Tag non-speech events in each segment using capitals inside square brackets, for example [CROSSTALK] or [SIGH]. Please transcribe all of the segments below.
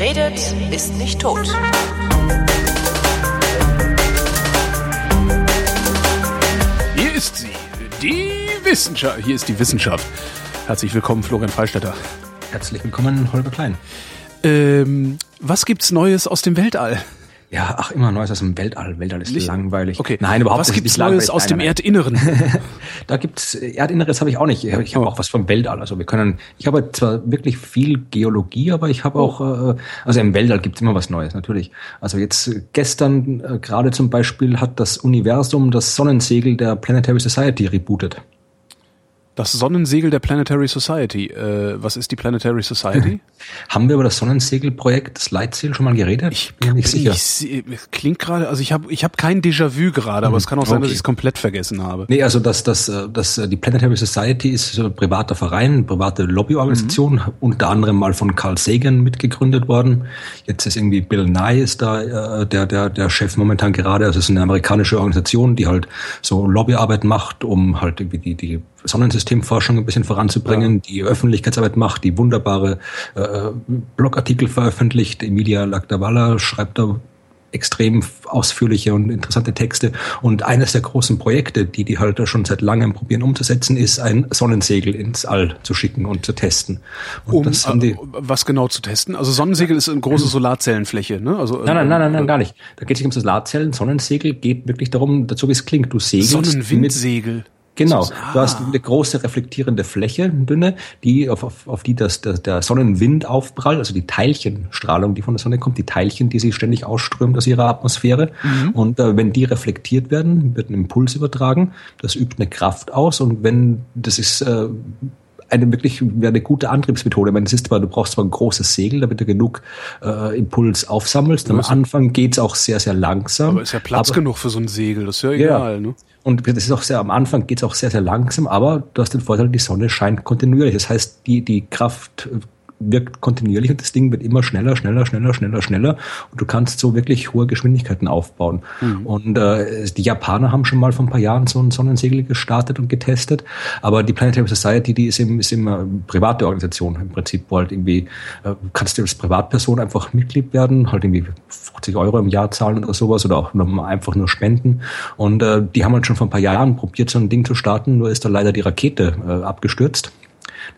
Wer redet, ist nicht tot. Hier ist sie, die Wissenschaft. Hier ist die Wissenschaft. Herzlich willkommen, Florian Freistetter. Herzlich willkommen, Holger Klein. Ähm, was gibt's Neues aus dem Weltall? Ja, ach, immer Neues aus dem Weltall. Weltall ist Nicht- langweilig. Okay. Nein, überhaupt Was nicht. gibt's Nicht langweilig. Neues aus dem Nein, Erdinneren? [LAUGHS] Da gibt's Erdinneres habe ich auch nicht. Ich habe Oh. auch was vom Weltall. Also wir können. Ich habe zwar wirklich viel Geologie, aber ich habe Oh. auch. Äh, also im Weltall gibt's immer was Neues, natürlich. Also jetzt äh, gestern äh, gerade zum Beispiel hat das Universum das Sonnensegel der Planetary Society rebootet. Das Sonnensegel der Planetary Society. Äh, was ist die Planetary Society? [LAUGHS] Haben wir über das Sonnensegelprojekt, das Leitziel, schon mal geredet? Ich bin mir nicht sicher. Ich, se- klingt gerade, also ich habe ich hab kein Déjà-vu gerade, aber es kann auch sein, dass ich es komplett vergessen habe. Nee, also das, das, äh, das, äh, die Planetary Society ist so ein privater Verein, eine private Lobbyorganisation, Mhm. unter anderem mal von Carl Sagan mitgegründet worden. Jetzt ist irgendwie Bill Nye ist da äh, der, der, der Chef momentan gerade. Also es ist eine amerikanische Organisation, die halt so Lobbyarbeit macht, um halt irgendwie die, die Sonnensystemforschung ein bisschen voranzubringen, die Öffentlichkeitsarbeit macht, die wunderbare äh, Blogartikel veröffentlicht. Emilia Lagdawala schreibt da extrem ausführliche und interessante Texte. Und eines der großen Projekte, die die halt schon seit langem probieren umzusetzen, ist ein Sonnensegel ins All zu schicken und zu testen. Und Um das haben die. äh, was genau zu testen? Also Sonnensegel ist eine große Solarzellenfläche, ne? Also Nein, nein, nein, nein, nein, gar nicht. Da geht es nicht um Solarzellen. Sonnensegel geht wirklich darum, dazu wie es klingt. Du segelst mit Sonnenwindsegel. Genau. So- Du hast Ah. eine große reflektierende Fläche, eine dünne, die auf, auf, auf die das, der, der Sonnenwind aufprallt, also die Teilchenstrahlung, die von der Sonne kommt, die Teilchen, die sie ständig ausströmt aus ihrer Atmosphäre. Mhm. Und äh, wenn die reflektiert werden, wird ein Impuls übertragen. Das übt eine Kraft aus. Und wenn das ist äh, eine wirklich eine gute Antriebsmethode. Ich meine, es ist zwar, du brauchst zwar ein großes Segel, damit du genug äh, Impuls aufsammelst. Am Ja, Anfang geht's auch sehr, sehr langsam. Aber ist ja Platz Aber- genug für so ein Segel, das ist ja ja. egal, ne? Und das ist auch sehr, am Anfang geht es auch sehr, sehr langsam, aber du hast den Vorteil, die Sonne scheint kontinuierlich. Das heißt, die, die Kraft wirkt kontinuierlich und das Ding wird immer schneller, schneller, schneller, schneller, schneller und du kannst so wirklich hohe Geschwindigkeiten aufbauen. Und äh, die Japaner haben schon mal vor ein paar Jahren so ein Sonnensegel gestartet und getestet, aber die Planetary Society, die ist eben, ist eben eine private Organisation im Prinzip, wo halt irgendwie, äh, kannst du als Privatperson einfach Mitglied werden, halt irgendwie 50 Euro im Jahr zahlen oder sowas oder auch einfach nur spenden. Und äh, die haben halt schon vor ein paar Jahren probiert, so ein Ding zu starten, nur ist da leider die Rakete äh, abgestürzt.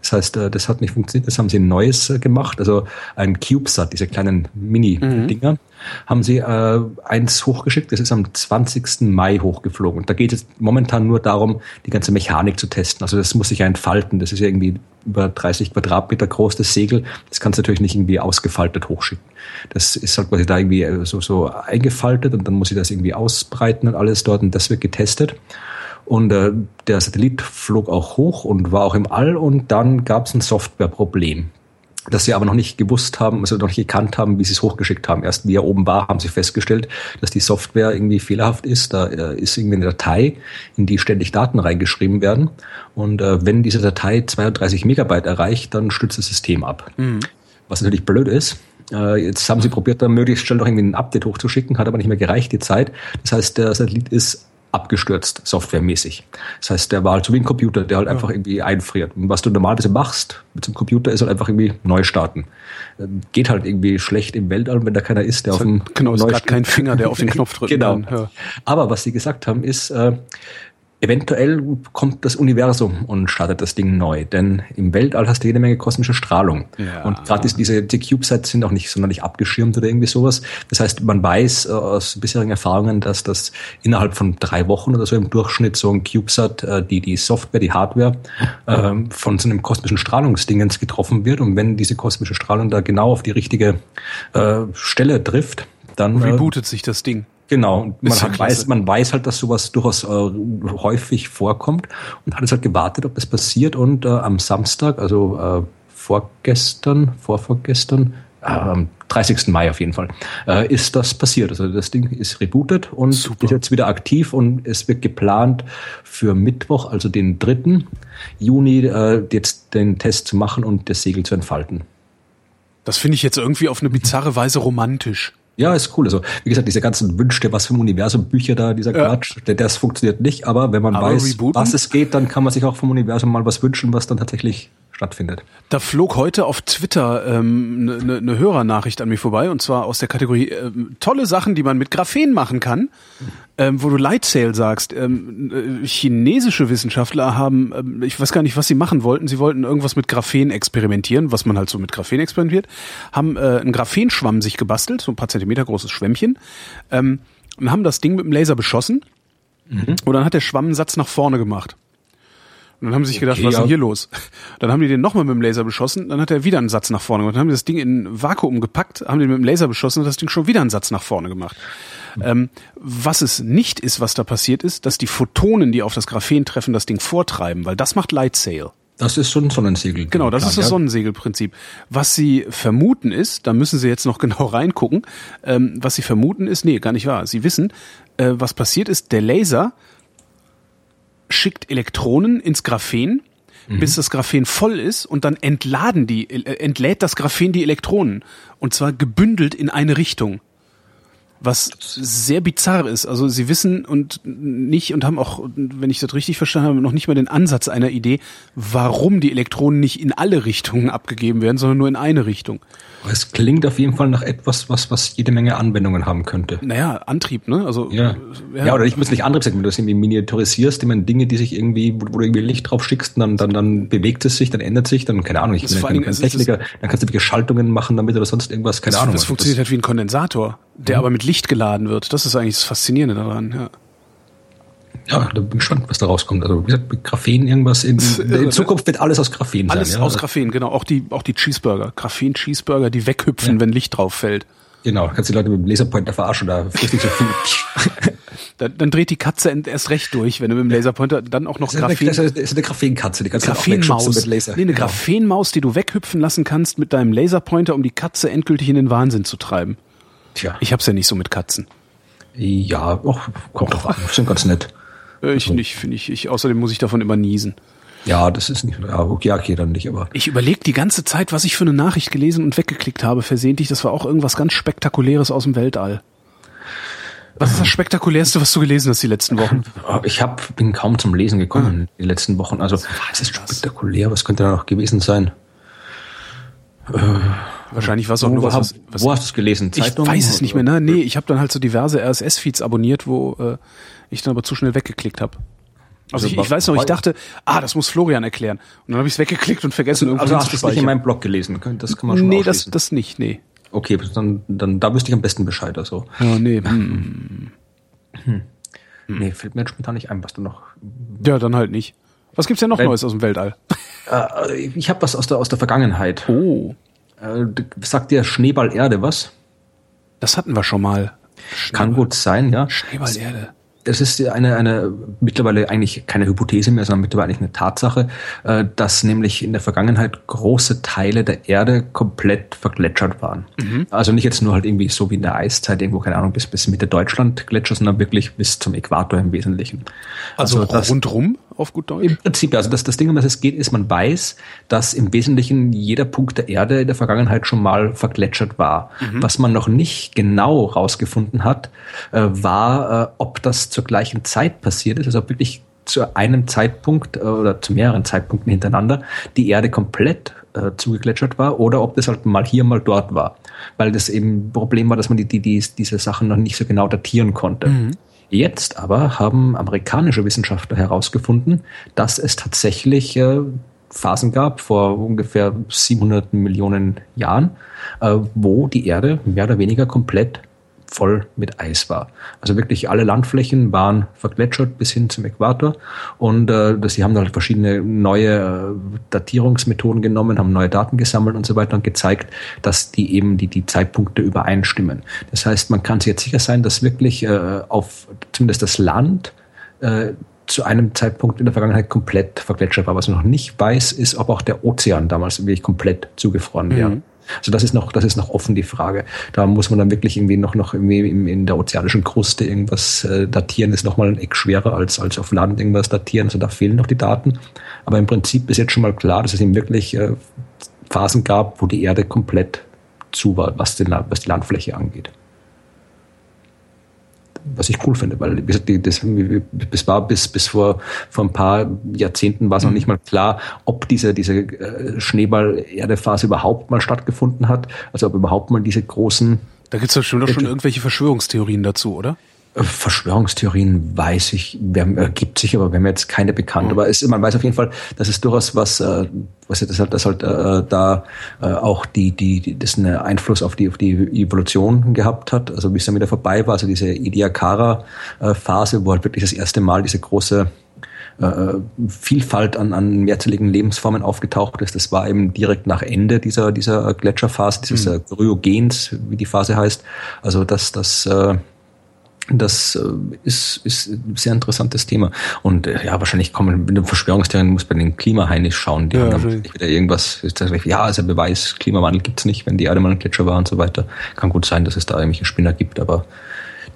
Das heißt, äh, das hat nicht funktioniert. Das haben sie ein neues äh, gemacht. Also ein CubeSat, diese kleinen Mini-Dinger, haben sie äh, eins hochgeschickt. Das ist am 20. Mai hochgeflogen. Und da geht es momentan nur darum, die ganze Mechanik zu testen. Also das muss sich ja entfalten. Das ist ja irgendwie über 30 Quadratmeter groß, das Segel. Das kannst du natürlich nicht irgendwie ausgefaltet hochschicken. Das ist halt quasi da irgendwie äh, so, so eingefaltet und dann muss ich das irgendwie ausbreiten und alles dort und das wird getestet. Und äh, der Satellit flog auch hoch und war auch im All und dann gab es ein Softwareproblem, das sie aber noch nicht gewusst haben, also noch nicht gekannt haben, wie sie es hochgeschickt haben. Erst wie er oben war, haben sie festgestellt, dass die Software irgendwie fehlerhaft ist. Da äh, ist irgendwie eine Datei, in die ständig Daten reingeschrieben werden. Und äh, wenn diese Datei 32 Megabyte erreicht, dann stürzt das System ab. Was natürlich blöd ist. Äh, Jetzt haben sie probiert, da möglichst schnell noch irgendwie ein Update hochzuschicken, hat aber nicht mehr gereicht, die Zeit. Das heißt, der Satellit ist abgestürzt, softwaremäßig. Das heißt, der war halt so wie ein Computer, der halt einfach irgendwie einfriert. Und was du normalerweise machst mit so einem Computer, ist halt einfach irgendwie neu starten. Ähm, Geht halt irgendwie schlecht im Weltall, wenn da keiner ist, der auf dem Genau, ist gerade kein Finger, der auf den [LAUGHS] Knopf drücken Genau. kann. Ja. Aber was sie gesagt haben, ist, äh, eventuell kommt das Universum und startet das Ding neu. Denn im Weltall hast du jede Menge kosmische Strahlung. Ja. Und gerade diese die CubeSats sind auch nicht sonderlich abgeschirmt oder irgendwie sowas. Das heißt, man weiß äh, aus bisherigen Erfahrungen, dass das innerhalb von drei Wochen oder so im Durchschnitt so ein CubeSat, äh, die, die Software, die Hardware, ähm, von so einem kosmischen Strahlungsdingens getroffen wird. Und wenn diese kosmische Strahlung da genau auf die richtige äh, Stelle trifft, dann äh, Rebootet sich das Ding. Genau, und man, klasse. weiß, man weiß halt, dass sowas durchaus äh, häufig vorkommt und hat jetzt halt gewartet, ob das passiert und äh, am Samstag, also äh, vorgestern, vorvorgestern, äh, am 30. Mai auf jeden Fall, äh, ist das passiert. Also das Ding ist rebootet und Super. ist jetzt wieder aktiv und es wird geplant für Mittwoch, also den 3. Juni, äh, jetzt den Test zu machen und das Segel zu entfalten. Das finde ich jetzt irgendwie auf eine bizarre Weise romantisch. Ja, ist cool. Also, wie gesagt, diese ganzen Wünsche, was ein Universum, Bücher da, dieser Ja. Quatsch, der, das funktioniert nicht. Aber wenn man Aber weiß, rebooten? was es geht, dann kann man sich auch vom Universum mal was wünschen, was dann tatsächlich stattfindet. Da flog heute auf Twitter eine ähm, ne, ne, ne Hörernachricht an mich vorbei und zwar aus der Kategorie äh, tolle Sachen, die man mit Graphen machen kann, ähm, wo du Light Sail sagst. Ähm, äh, chinesische Wissenschaftler haben, ähm, ich weiß gar nicht, was sie machen wollten. Sie wollten irgendwas mit Graphen experimentieren, was man halt so mit Graphen experimentiert, haben äh, einen Graphenschwamm sich gebastelt, so ein paar Zentimeter großes Schwämmchen, ähm, und haben das Ding mit dem Laser beschossen. Mhm. Und dann hat der Schwamm einen Satz nach vorne gemacht. Und dann haben sie sich gedacht, okay, was ist denn hier los? Dann haben die den nochmal mit dem Laser beschossen, dann hat er wieder einen Satz nach vorne gemacht. Dann haben die das Ding in Vakuum gepackt, haben den mit dem Laser beschossen und das Ding schon wieder einen Satz nach vorne gemacht. Ähm, was es nicht ist, was da passiert ist, dass die Photonen, die auf das Graphen treffen, das Ding vortreiben, weil das macht Light Sail. Das ist so ein Sonnensegel. Genau, das ist das Sonnensegelprinzip. Was sie vermuten ist, da müssen sie jetzt noch [LAUGHS] genau reingucken, ähm, was sie vermuten ist, nee, gar nicht wahr. Sie wissen, äh, was passiert ist, der Laser schickt Elektronen ins Graphen, mhm. bis das Graphen voll ist und dann entladen die, äh, entlädt das Graphen die Elektronen. Und zwar gebündelt in eine Richtung was sehr bizarr ist. Also sie wissen und nicht und haben auch, wenn ich das richtig verstanden habe, noch nicht mal den Ansatz einer Idee, warum die Elektronen nicht in alle Richtungen abgegeben werden, sondern nur in eine Richtung. Es klingt auf jeden Fall nach etwas, was, was jede Menge Anwendungen haben könnte. Naja, Antrieb, ne? Also, ja. ja. ja oder ich muss nicht Antrieb sagen, wenn du das irgendwie miniaturisierst, immer Dinge, die sich irgendwie, wo, du irgendwie Licht drauf schickst, dann, dann, dann bewegt es sich, dann ändert sich, dann, keine Ahnung, ich bin kein, kein Techniker, dann kannst du wirklich Schaltungen machen damit oder sonst irgendwas, keine das, Ahnung. Das funktioniert das, halt wie ein Kondensator, der mhm. aber mit Licht geladen wird. Das ist eigentlich das Faszinierende daran, ja. Ja, da bin ich gespannt, was da rauskommt. Also wie gesagt, mit Graphen irgendwas. In, in Zukunft wird alles aus Graphen sein. Alles aus ja? Graphen, genau. Auch die, auch die Cheeseburger. Graphen-Cheeseburger, die weghüpfen, ja. wenn Licht drauf fällt. Genau, kannst die Leute mit dem Laserpointer verarschen oder frisst nicht so viel. [LAUGHS] dann, dann dreht die Katze erst recht durch, wenn du mit dem Laserpointer dann auch noch Graphen... Das ist eine Graphenkatze, die kannst Graphenmaus. du mit Laser. Nee, eine genau. Graphenmaus, die du weghüpfen lassen kannst mit deinem Laserpointer, um die Katze endgültig in den Wahnsinn zu treiben. Tja. Ich hab's ja nicht so mit Katzen. Ja, auch, kommt drauf an. Sind ganz nett. Ich also. nicht, finde ich, ich. Außerdem muss ich davon immer niesen. Ja, das ist nicht, ja, okay, okay, dann nicht, aber. Ich überlege die ganze Zeit, was ich für eine Nachricht gelesen und weggeklickt habe, versehentlich. Das war auch irgendwas ganz Spektakuläres aus dem Weltall. Was ist das Spektakulärste, was du gelesen hast die letzten Wochen? [LAUGHS] Ich hab, bin kaum zum Lesen gekommen ah. die letzten Wochen. Also, was ist spektakulär? Was könnte da noch gewesen sein? Äh, Wahrscheinlich war es auch wo, nur was, was, was. Wo hast du es gelesen? Zeitung? Ich weiß es nicht mehr. Ne? Nee, ich habe dann halt so diverse RSS-Feeds abonniert, wo äh, ich dann aber zu schnell weggeklickt habe. Also, also ich, ich weiß noch, ich dachte, ah, das muss Florian erklären. Und dann habe ich es weggeklickt und vergessen, also, irgendwie Also hast du es nicht in meinem Blog gelesen? Das kann man schon Nee, das, das nicht, nee. Okay, dann, dann da wüsste ich am besten Bescheid. Also. Ja, nee. Hm. Hm. Nee, fällt mir spontan nicht ein, was du noch... Ja, dann halt nicht. Was gibt's denn noch Weil, Neues aus dem Weltall? Äh, ich habe was aus der, aus der Vergangenheit. Oh. Äh, sagt dir Schneeball Erde was? Das hatten wir schon mal. Schneeball. Kann gut sein, ja. Schneeball Erde das ist eine, eine mittlerweile eigentlich keine Hypothese mehr, sondern mittlerweile eigentlich eine Tatsache, äh, dass nämlich in der Vergangenheit große Teile der Erde komplett vergletschert waren. Mhm. Also nicht jetzt nur halt irgendwie so wie in der Eiszeit, irgendwo, keine Ahnung, bis, bis Mitte Deutschland Gletscher, sondern wirklich bis zum Äquator im Wesentlichen. Also, also das, rundrum auf gut Deutsch? Im Prinzip, also das, das Ding, um das es geht, ist, man weiß, dass im Wesentlichen jeder Punkt der Erde in der Vergangenheit schon mal vergletschert war. Mhm. Was man noch nicht genau rausgefunden hat, äh, war, äh, ob das zur gleichen Zeit passiert ist, also wirklich zu einem Zeitpunkt äh, oder zu mehreren Zeitpunkten hintereinander die Erde komplett äh, zugegletschert war oder ob das halt mal hier, mal dort war. Weil das eben Problem war, dass man die, die, die diese Sachen noch nicht so genau datieren konnte. Mhm. Jetzt aber haben amerikanische Wissenschaftler herausgefunden, dass es tatsächlich äh, Phasen gab vor ungefähr 700 Millionen Jahren, äh, wo die Erde mehr oder weniger komplett voll mit Eis war. Also wirklich alle Landflächen waren vergletschert bis hin zum Äquator und äh, sie haben halt verschiedene neue äh, Datierungsmethoden genommen, haben neue Daten gesammelt und so weiter und gezeigt, dass die eben die, die Zeitpunkte übereinstimmen. Das heißt, man kann sich jetzt sicher sein, dass wirklich äh, auf zumindest das Land äh, zu einem Zeitpunkt in der Vergangenheit komplett vergletschert war. Was man noch nicht weiß, ist, ob auch der Ozean damals wirklich komplett zugefroren wäre. Mhm. Also das ist noch, das ist noch offen die Frage. Da muss man dann wirklich irgendwie noch, noch irgendwie in der ozeanischen Kruste irgendwas äh, datieren. ist nochmal ein Eck schwerer als, als auf Land irgendwas datieren. Also da fehlen noch die Daten. Aber im Prinzip ist jetzt schon mal klar, dass es eben wirklich äh, Phasen gab, wo die Erde komplett zu war, was, den, was die Landfläche angeht. Was ich cool finde, weil das, das war bis, bis vor, vor ein paar Jahrzehnten war es noch mhm. nicht mal klar, ob diese, diese äh, Schneeball-Erdephase überhaupt mal stattgefunden hat, also ob überhaupt mal diese großen da gibt es schon, doch schon irgendwelche Verschwörungstheorien dazu, oder? Verschwörungstheorien weiß ich, wer, äh, gibt sich, aber wir haben jetzt keine bekannt. Mhm. Aber es, man weiß auf jeden Fall, dass es durchaus was, äh, was das halt, das halt äh, da äh, auch die, die, die, das einen Einfluss auf die, auf die Evolution gehabt hat. Also wie es dann wieder vorbei war, also diese Ediacara-Phase, wo halt wirklich das erste Mal diese große äh, Vielfalt an, an mehrzelligen Lebensformen aufgetaucht ist. Das war eben direkt nach Ende dieser, dieser Gletscherphase, dieses mhm. Kryogens, wie die Phase heißt. Also das, das äh, das äh, ist, ist ein sehr interessantes Thema. Und äh, ja, wahrscheinlich kommen mit dem Verschwörungstheorien, muss bei den Klimaheinis schauen. Die ja, haben dann wieder irgendwas, ja, also Beweis, Klimawandel gibt's nicht, wenn die Erde mal ein Gletscher war und so weiter. Kann gut sein, dass es da irgendwelche Spinner gibt, aber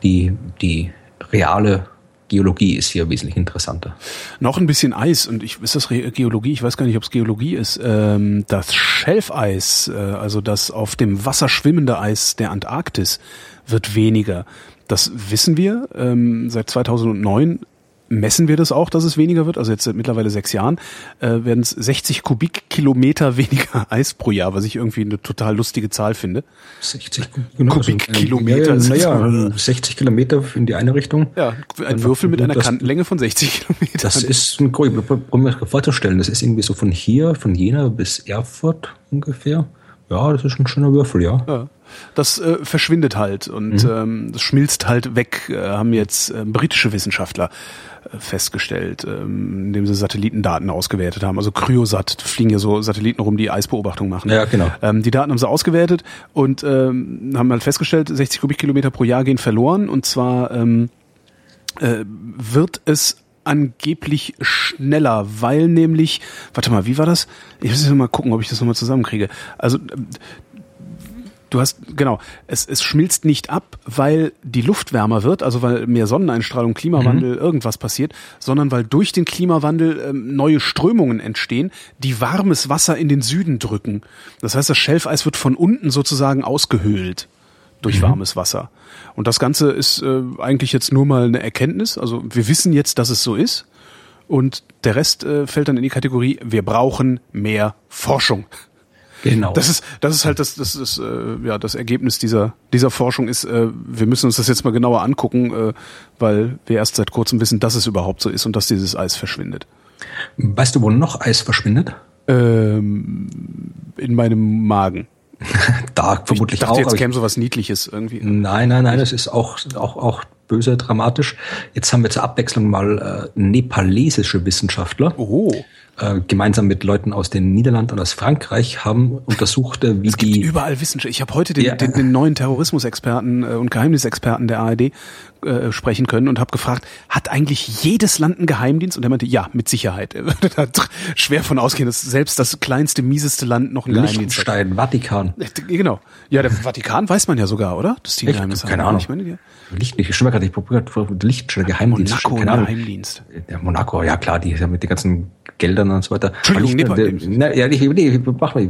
die, die reale Geologie ist hier wesentlich interessanter. Noch ein bisschen Eis und ich ist das Geologie? Ich weiß gar nicht, ob es Geologie ist. Ähm, das Schelfeis, äh, also das auf dem Wasser schwimmende Eis der Antarktis, wird weniger. Das wissen wir. Ähm, seit 2009 messen wir das auch, dass es weniger wird. Also jetzt seit mittlerweile sechs Jahren äh, werden es 60 Kubikkilometer [LAUGHS] weniger Eis pro Jahr, was ich irgendwie eine total lustige Zahl finde. 60 genau, Kubikkilometer. Also, [LAUGHS] naja, 60 Kilometer in die eine Richtung. Ja, ein Würfel mit einer das, Kantenlänge von 60 Kilometern. Das ist ein um mir vorzustellen, das ist irgendwie so von hier, von Jena bis Erfurt ungefähr. Ja, das ist ein schöner Würfel, ja. ja das äh, verschwindet halt und mhm. ähm, das schmilzt halt weg, äh, haben jetzt äh, britische Wissenschaftler äh, festgestellt, ähm, indem sie Satellitendaten ausgewertet haben. Also Cryosat, fliegen ja so Satelliten rum, die Eisbeobachtung machen. Ja, genau. Ähm, die Daten haben sie ausgewertet und ähm, haben halt festgestellt, 60 Kubikkilometer pro Jahr gehen verloren und zwar ähm, äh, wird es angeblich schneller, weil nämlich, warte mal, wie war das? Ich muss jetzt mal gucken, ob ich das nochmal zusammenkriege. Also Du hast, genau, es, es schmilzt nicht ab, weil die Luft wärmer wird, also weil mehr Sonneneinstrahlung, Klimawandel, mhm. irgendwas passiert, sondern weil durch den Klimawandel ähm, neue Strömungen entstehen, die warmes Wasser in den Süden drücken. Das heißt, das Schelfeis wird von unten sozusagen ausgehöhlt durch mhm. warmes Wasser. Und das Ganze ist äh, eigentlich jetzt nur mal eine Erkenntnis. Also wir wissen jetzt, dass es so ist. Und der Rest äh, fällt dann in die Kategorie, wir brauchen mehr Forschung. Genau. Das ist, das ist halt das, das ist, äh, ja, das Ergebnis dieser, dieser Forschung ist, äh, wir müssen uns das jetzt mal genauer angucken, äh, weil wir erst seit kurzem wissen, dass es überhaupt so ist und dass dieses Eis verschwindet. Weißt du, wo noch Eis verschwindet? Ähm, in meinem Magen. [LAUGHS] da vermutlich ich dachte, auch. Jetzt käme so was Niedliches irgendwie. Nein, nein, nein, das ist auch, auch, auch böse dramatisch. Jetzt haben wir zur Abwechslung mal äh, nepalesische Wissenschaftler. Oh äh, gemeinsam mit Leuten aus den Niederlanden und aus Frankreich haben untersucht, äh, wie es gibt die überall Wissenschaft. Ich habe heute den, ja. den, den neuen Terrorismusexperten äh, und Geheimnisexperten der ARD äh, sprechen können und habe gefragt, hat eigentlich jedes Land einen Geheimdienst? Und er meinte, ja, mit Sicherheit. Er würde da schwer von ausgehen, dass selbst das kleinste, mieseste Land noch einen Geheimdienst hat. Vatikan. Äh, genau. Ja, der Vatikan weiß man ja sogar, oder? Dass die Geheimnis Keine haben. Ahnung. Ich meine, die, Licht, ich stimme gerade, ich probiert Liechtensteiner Geheimdienst. Monaco, keine Ahnung. Geheimdienst. Ja, Monaco, ja klar, die haben mit den ganzen Geldern und so weiter. Entschuldigung, Nepal. Na, ja, ich, nee, mach mal,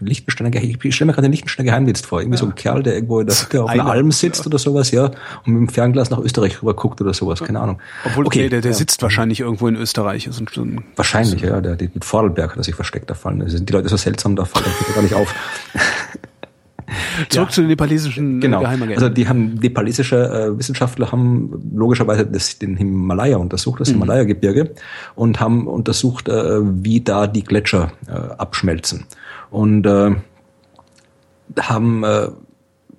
Liechtensteiner, ich stelle mir gerade den Liechtensteiner Geheimdienst vor. Irgendwie ja. so ein Kerl, der irgendwo der [LAUGHS] Hütte auf einer Alm sitzt ja. oder sowas, ja, und mit dem Fernglas nach Österreich rüber guckt oder sowas, keine Ahnung. Obwohl, okay, der, der ja. sitzt wahrscheinlich irgendwo in Österreich. Ist ein, wahrscheinlich, ja, der, der mit Vorarlberg hat er sich versteckt, da fallen. Sind die Leute so seltsam, da fallen gar nicht auf. [LAUGHS] [LAUGHS] Zurück ja. zu den nepalesischen äh, genau. Geheimagenten. Also die haben nepalesische äh, Wissenschaftler haben logischerweise das, den Himalaya untersucht, das mhm. Himalaya-Gebirge, und haben untersucht, äh, wie da die Gletscher äh, abschmelzen. Und äh, haben äh,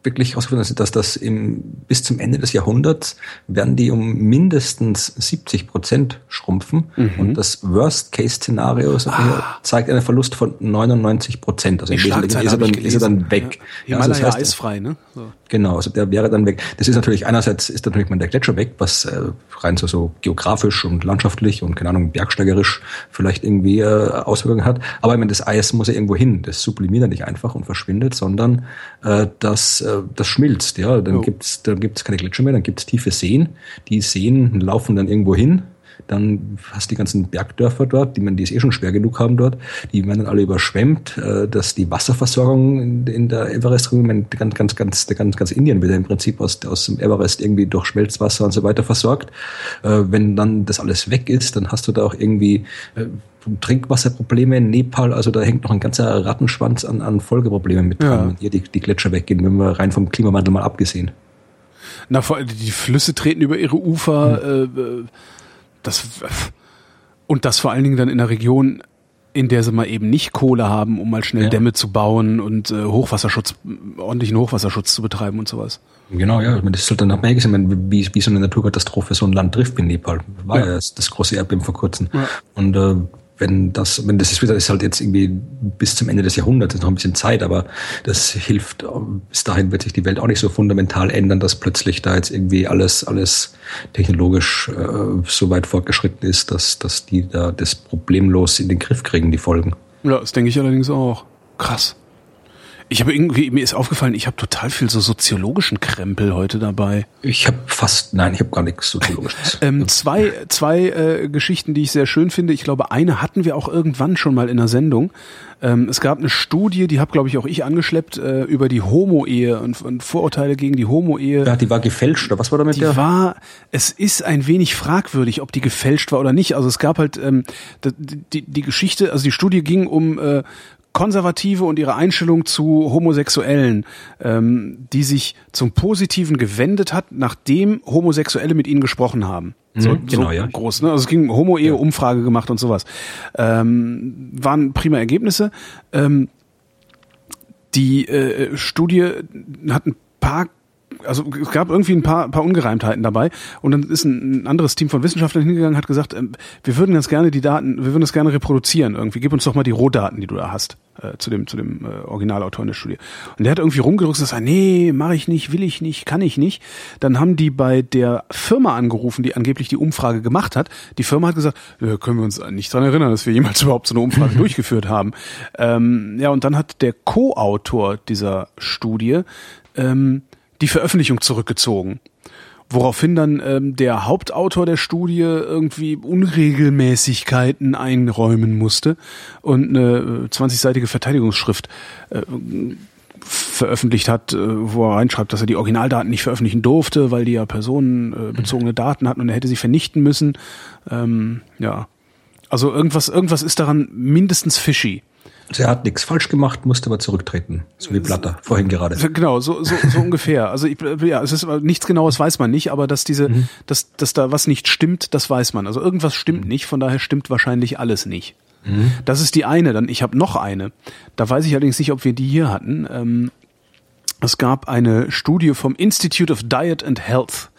wirklich herausgefunden, dass das im, bis zum Ende des Jahrhunderts werden die um mindestens 70 Prozent schrumpfen. Mhm. Und das Worst-Case-Szenario ah. zeigt einen Verlust von 99 Prozent. Also im Wesentlichen ist er dann, ist er dann weg. Ja, also das heißt, eisfrei, ne? So. Genau, also der wäre dann weg. Das ist natürlich einerseits ist natürlich mal der Gletscher weg, was äh, rein so, so geografisch und landschaftlich und keine Ahnung bergsteigerisch vielleicht irgendwie äh, Auswirkungen hat. Aber ich meine, das Eis muss ja irgendwo hin. Das sublimiert ja nicht einfach und verschwindet, sondern äh, das äh, das schmilzt. Ja, dann oh. gibt's dann gibt's keine Gletscher mehr, dann gibt's tiefe Seen. Die Seen laufen dann irgendwo hin dann hast du die ganzen Bergdörfer dort, die man, die es eh schon schwer genug haben dort, die werden dann alle überschwemmt, äh, dass die Wasserversorgung in, in der Everest-Region, ganz, ganz, ganz, ganz, ganz Indien wird im Prinzip aus, aus dem Everest irgendwie durch Schmelzwasser und so weiter versorgt. Äh, wenn dann das alles weg ist, dann hast du da auch irgendwie äh, Trinkwasserprobleme in Nepal, also da hängt noch ein ganzer Rattenschwanz an, an Folgeproblemen mit dran, Ja. wenn hier die, die Gletscher weggehen, wenn wir rein vom Klimawandel mal abgesehen. Na, vor allem die Flüsse treten über ihre Ufer. Äh, äh, das und das vor allen Dingen dann in einer Region, in der sie mal eben nicht Kohle haben, um mal schnell Ja. Dämme zu bauen und äh, Hochwasserschutz, ordentlichen Hochwasserschutz zu betreiben und sowas. Genau, ja. Ich meine, Das ist halt dann auch mehr gesehen, wie, wie so eine Naturkatastrophe so ein Land trifft wie Nepal. War Ja. ja, das, das große Erdbeben vor kurzem. Ja. Und äh, wenn das, wenn das ist wieder, ist halt jetzt irgendwie bis zum Ende des Jahrhunderts, ist noch ein bisschen Zeit, aber das hilft, bis dahin wird sich die Welt auch nicht so fundamental ändern, dass plötzlich da jetzt irgendwie alles, alles technologisch äh, so weit fortgeschritten ist, dass, dass die da das problemlos in den Griff kriegen, die Folgen. Ja, das denke ich allerdings auch. Krass. Ich habe irgendwie, mir ist aufgefallen, ich habe total viel so soziologischen Krempel heute dabei. Ich habe fast, nein, ich habe gar nichts soziologisches. [LAUGHS] Ähm, zwei zwei äh, Geschichten, die ich sehr schön finde. Ich glaube, eine hatten wir auch irgendwann schon mal in der Sendung. Ähm, es gab eine Studie, die habe, glaube ich, auch ich angeschleppt, äh, über die Homo-Ehe und, und Vorurteile gegen die Homo-Ehe. ja, die war gefälscht, oder was war damit Die der? war, es ist ein wenig fragwürdig, ob die gefälscht war oder nicht. Also es gab halt ähm, die, die, die Geschichte, also die Studie ging um äh, Konservative und ihre Einstellung zu Homosexuellen, ähm, die sich zum Positiven gewendet hat, nachdem Homosexuelle mit ihnen gesprochen haben. So, Mhm, genau, so ja. groß, ne? Also es ging um Homo-Ehe-Umfrage gemacht und sowas. Ähm, waren prima Ergebnisse. Ähm, die äh, Studie hat ein paar also es gab irgendwie ein paar, paar Ungereimtheiten dabei und dann ist ein, anderes Team von Wissenschaftlern hingegangen hat gesagt, ähm, wir würden ganz gerne die Daten, wir würden das gerne reproduzieren irgendwie, gib uns doch mal die Rohdaten, die du da hast, äh, zu dem zu dem äh, Originalautor in der Studie. Und der hat irgendwie rumgerückt und gesagt, nee, mache ich nicht, will ich nicht, kann ich nicht. Dann haben die bei der Firma angerufen, die angeblich die Umfrage gemacht hat. Die Firma hat gesagt, ja, können wir uns nicht dran erinnern, dass wir jemals [LAUGHS] überhaupt so eine Umfrage [LAUGHS] durchgeführt haben. Ähm, ja, und dann hat der Co-Autor dieser Studie ähm, die Veröffentlichung zurückgezogen. Woraufhin dann ähm, der Hauptautor der Studie irgendwie Unregelmäßigkeiten einräumen musste und eine äh, 20-seitige Verteidigungsschrift äh, veröffentlicht hat, äh, wo er reinschreibt, dass er die Originaldaten nicht veröffentlichen durfte, weil die ja personenbezogene Daten hatten und er hätte sie vernichten müssen. Ähm, ja. Also irgendwas, irgendwas ist daran mindestens fishy. Also er hat nichts falsch gemacht, musste aber zurücktreten. So wie Blatter, vorhin gerade. Genau, so, so, so ungefähr. Also ich, ja, es ist nichts Genaues weiß man nicht, aber dass diese, dass, dass da was nicht stimmt, das weiß man. Also irgendwas stimmt nicht, von daher stimmt wahrscheinlich alles nicht. Das ist die eine. Dann ich habe noch eine. Da weiß ich allerdings nicht, ob wir die hier hatten. Ähm, es gab eine Studie vom Institute of Diet and Health.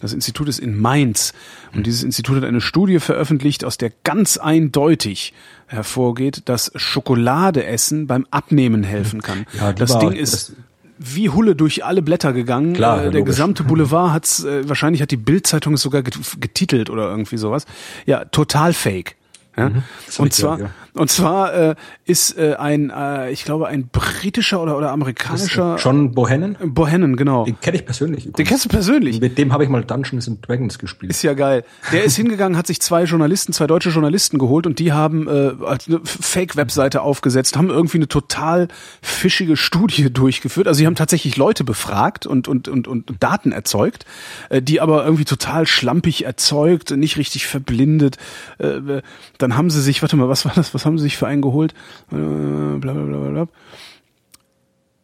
Das Institut ist in Mainz. Und dieses Institut hat eine Studie veröffentlicht, aus der ganz eindeutig hervorgeht, dass Schokoladeessen beim Abnehmen helfen kann. Ja, das Ding ist das- wie Hulle durch alle Blätter gegangen. Klar, äh, der gesamte Boulevard hat's, äh, wahrscheinlich hat die Bildzeitung es sogar get- getitelt oder irgendwie sowas. Ja, total fake. Ja? Mhm. Und zwar, gehört, und zwar äh, ist äh, ein, äh, ich glaube, ein britischer oder, oder amerikanischer John Bohannon, Bohannon, genau. den kenne ich persönlich. Den kennst du persönlich. Mit dem habe ich mal Dungeons and Dragons gespielt. Ist ja geil. Der ist hingegangen, hat sich zwei Journalisten, zwei deutsche Journalisten geholt und die haben äh, eine Fake-Webseite aufgesetzt, haben irgendwie eine total fischige Studie [LAUGHS] durchgeführt. Also sie haben tatsächlich Leute befragt und, und, und, und Daten erzeugt, äh, die aber irgendwie total schlampig erzeugt, nicht richtig verblindet. Äh, dann haben sie sich, warte mal, was war das? Was haben sie sich für einen geholt? Äh, bla bla bla bla. bla.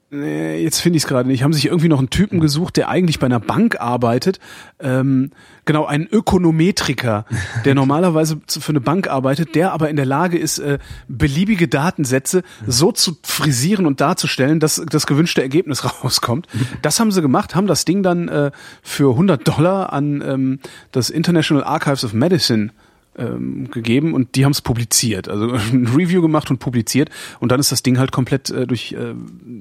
Nee, jetzt finde ich es gerade nicht. Haben sich irgendwie noch einen Typen gesucht, der eigentlich bei einer Bank arbeitet. Ähm, genau, einen Ökonometriker, der [LAUGHS] normalerweise für eine Bank arbeitet, der aber in der Lage ist, äh, beliebige Datensätze so zu frisieren und darzustellen, dass das gewünschte Ergebnis [LAUGHS] rauskommt. Das haben sie gemacht, haben das Ding dann äh, für 100 Dollar an ähm, das International Archives of Medicine ähm, gegeben und die haben es publiziert, also [LAUGHS] ein Review gemacht und publiziert und dann ist das Ding halt komplett äh, durch äh,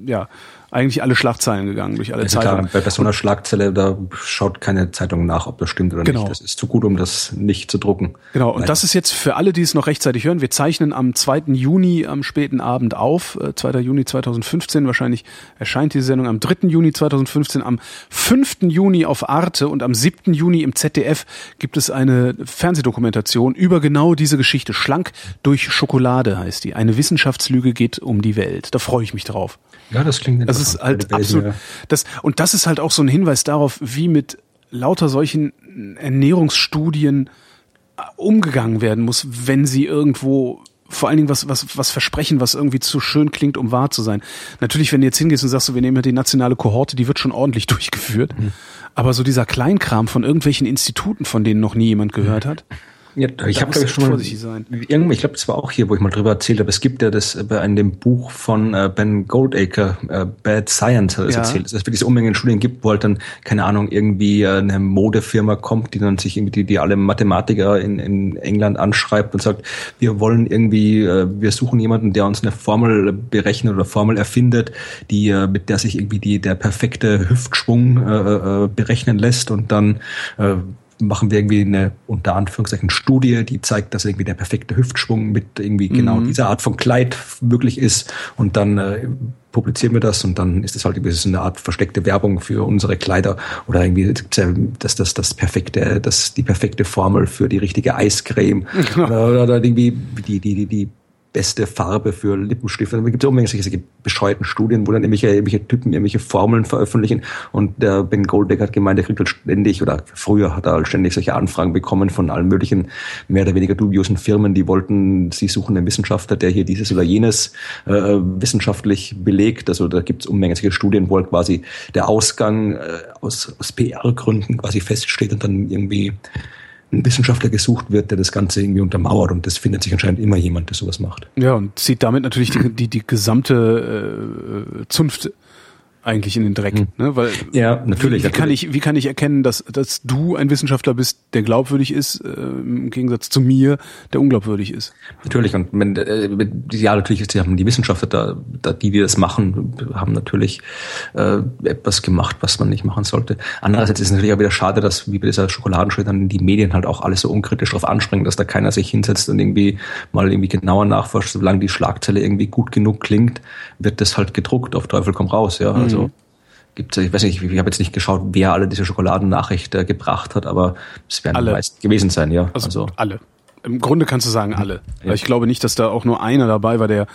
ja eigentlich alle Schlagzeilen gegangen, durch alle Also Zeitungen. klar, bei so einer Schlagzeile, da schaut keine Zeitung nach, ob das stimmt oder Genau. nicht. Das ist zu gut, um das nicht zu drucken. Genau, und das ist jetzt für alle, die es noch rechtzeitig hören. Wir zeichnen am 2. Juni am späten Abend auf, äh, 2. Juni 2015. Wahrscheinlich erscheint die Sendung am 3. Juni 2015. Am 5. Juni auf Arte und am 7. Juni im ZDF gibt es eine Fernsehdokumentation über genau diese Geschichte. Schlank durch Schokolade heißt die. Eine Wissenschaftslüge geht um die Welt. Da freue ich mich drauf. Ja, das klingt Das ist halt absolut, das, und das ist halt auch so ein Hinweis darauf, wie mit lauter solchen Ernährungsstudien äh, umgegangen werden muss, wenn sie irgendwo vor allen Dingen was, was, was versprechen, was irgendwie zu schön klingt, um wahr zu sein. Natürlich, wenn du jetzt hingehst und sagst, so, wir nehmen ja die nationale Kohorte, die wird schon ordentlich [LAUGHS] durchgeführt. Aber so dieser Kleinkram von irgendwelchen Instituten, von denen noch nie jemand gehört hat. Ja, ich habe glaube ich schon mal sein. Ich glaube, das war auch hier, wo ich mal drüber erzählt habe. Es gibt ja das äh, bei einem dem Buch von äh, Ben Goldacre, äh, Bad Science, hat er das Ja. erzählt, dass es wirklich so Unmengen Studien gibt, wo halt dann keine Ahnung irgendwie äh, eine Modefirma kommt, die dann sich irgendwie die, die alle Mathematiker in, in England anschreibt und sagt, wir wollen irgendwie, äh, wir suchen jemanden, der uns eine Formel berechnet oder Formel erfindet, die äh, mit der sich irgendwie die der perfekte Hüftschwung äh, äh, berechnen lässt und dann äh, machen wir irgendwie eine unter Anführungszeichen Studie, die zeigt, dass irgendwie der perfekte Hüftschwung mit irgendwie genau dieser Art von Kleid möglich ist. Und dann äh, publizieren wir das und dann ist es halt irgendwie so eine Art versteckte Werbung für unsere Kleider oder irgendwie ja das das das perfekte das die perfekte Formel für die richtige Eiscreme [LAUGHS] oder, oder, oder irgendwie die die die die beste Farbe für Lippenstifte. Da gibt es unbedingt solche bescheuerten Studien, wo dann irgendwelche, irgendwelche Typen irgendwelche Formeln veröffentlichen. Und der Ben Goldbeck hat gemeint, er kriegt halt ständig, oder früher hat er halt ständig solche Anfragen bekommen von allen möglichen mehr oder weniger dubiosen Firmen, die wollten, sie suchen einen Wissenschaftler, der hier dieses oder jenes äh, wissenschaftlich belegt. Also da gibt es unmengen solche Studien, wo halt quasi der Ausgang äh, aus, aus PR-Gründen quasi feststeht und dann irgendwie ein Wissenschaftler gesucht wird, der das Ganze irgendwie untermauert und das findet sich anscheinend immer jemand, der sowas macht. Ja, und zieht damit natürlich die, die, die gesamte äh, Zunft eigentlich in den Dreck. Ne? Weil Ja, natürlich, Wie, wie, kann ich, wie kann ich erkennen, dass, dass du ein Wissenschaftler bist, der glaubwürdig ist, äh, im Gegensatz zu mir, der unglaubwürdig ist? Natürlich, und wenn, äh, ja, natürlich ist, die haben die Wissenschaftler da, da, die, die das machen, haben natürlich äh, etwas gemacht, was man nicht machen sollte. Andererseits ist es natürlich auch wieder schade, dass wie bei dieser Schokoladenschule dann die Medien halt auch alles so unkritisch drauf anspringen, dass da keiner sich hinsetzt und irgendwie mal irgendwie genauer nachforscht. Solange die Schlagzeile irgendwie gut genug klingt, wird das halt gedruckt, auf Teufel komm raus, ja, also gibt's, ich weiß nicht, ich, ich habe jetzt nicht geschaut, wer alle diese Schokoladennachricht äh, gebracht hat, aber es werden Alle. die meisten gewesen sein, ja. Also, alle. Im Grunde kannst du sagen alle. Weil ich glaube nicht, dass da auch nur einer dabei war, der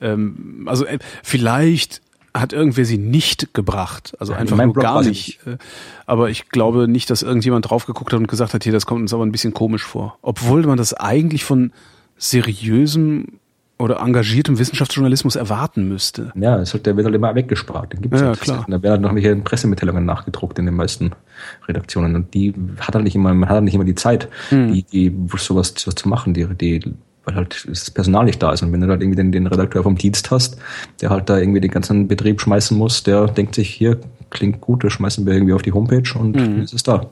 ähm, also äh, vielleicht hat irgendwer sie nicht gebracht, also Ja, einfach nur Blog gar ich nicht. Äh, Aber ich glaube nicht, dass irgendjemand drauf geguckt hat und gesagt hat, hier, das kommt uns aber ein bisschen komisch vor. Obwohl man das eigentlich von seriösem oder engagiertem Wissenschaftsjournalismus erwarten müsste. Ja, es wird, der wird halt immer weggespart. Den gibt's Ja, halt. klar. Da werden halt noch welche Pressemitteilungen nachgedruckt in den meisten Redaktionen. Und die hat halt nicht immer, man hat halt nicht immer die Zeit, Hm. die, die sowas, sowas zu machen, die, die, weil halt das Personal nicht da ist. Und wenn du halt irgendwie den, den Redakteur vom Dienst hast, der halt da irgendwie den ganzen Betrieb schmeißen muss, der denkt sich, hier klingt gut, das schmeißen wir irgendwie auf die Homepage und Hm. dann ist es da.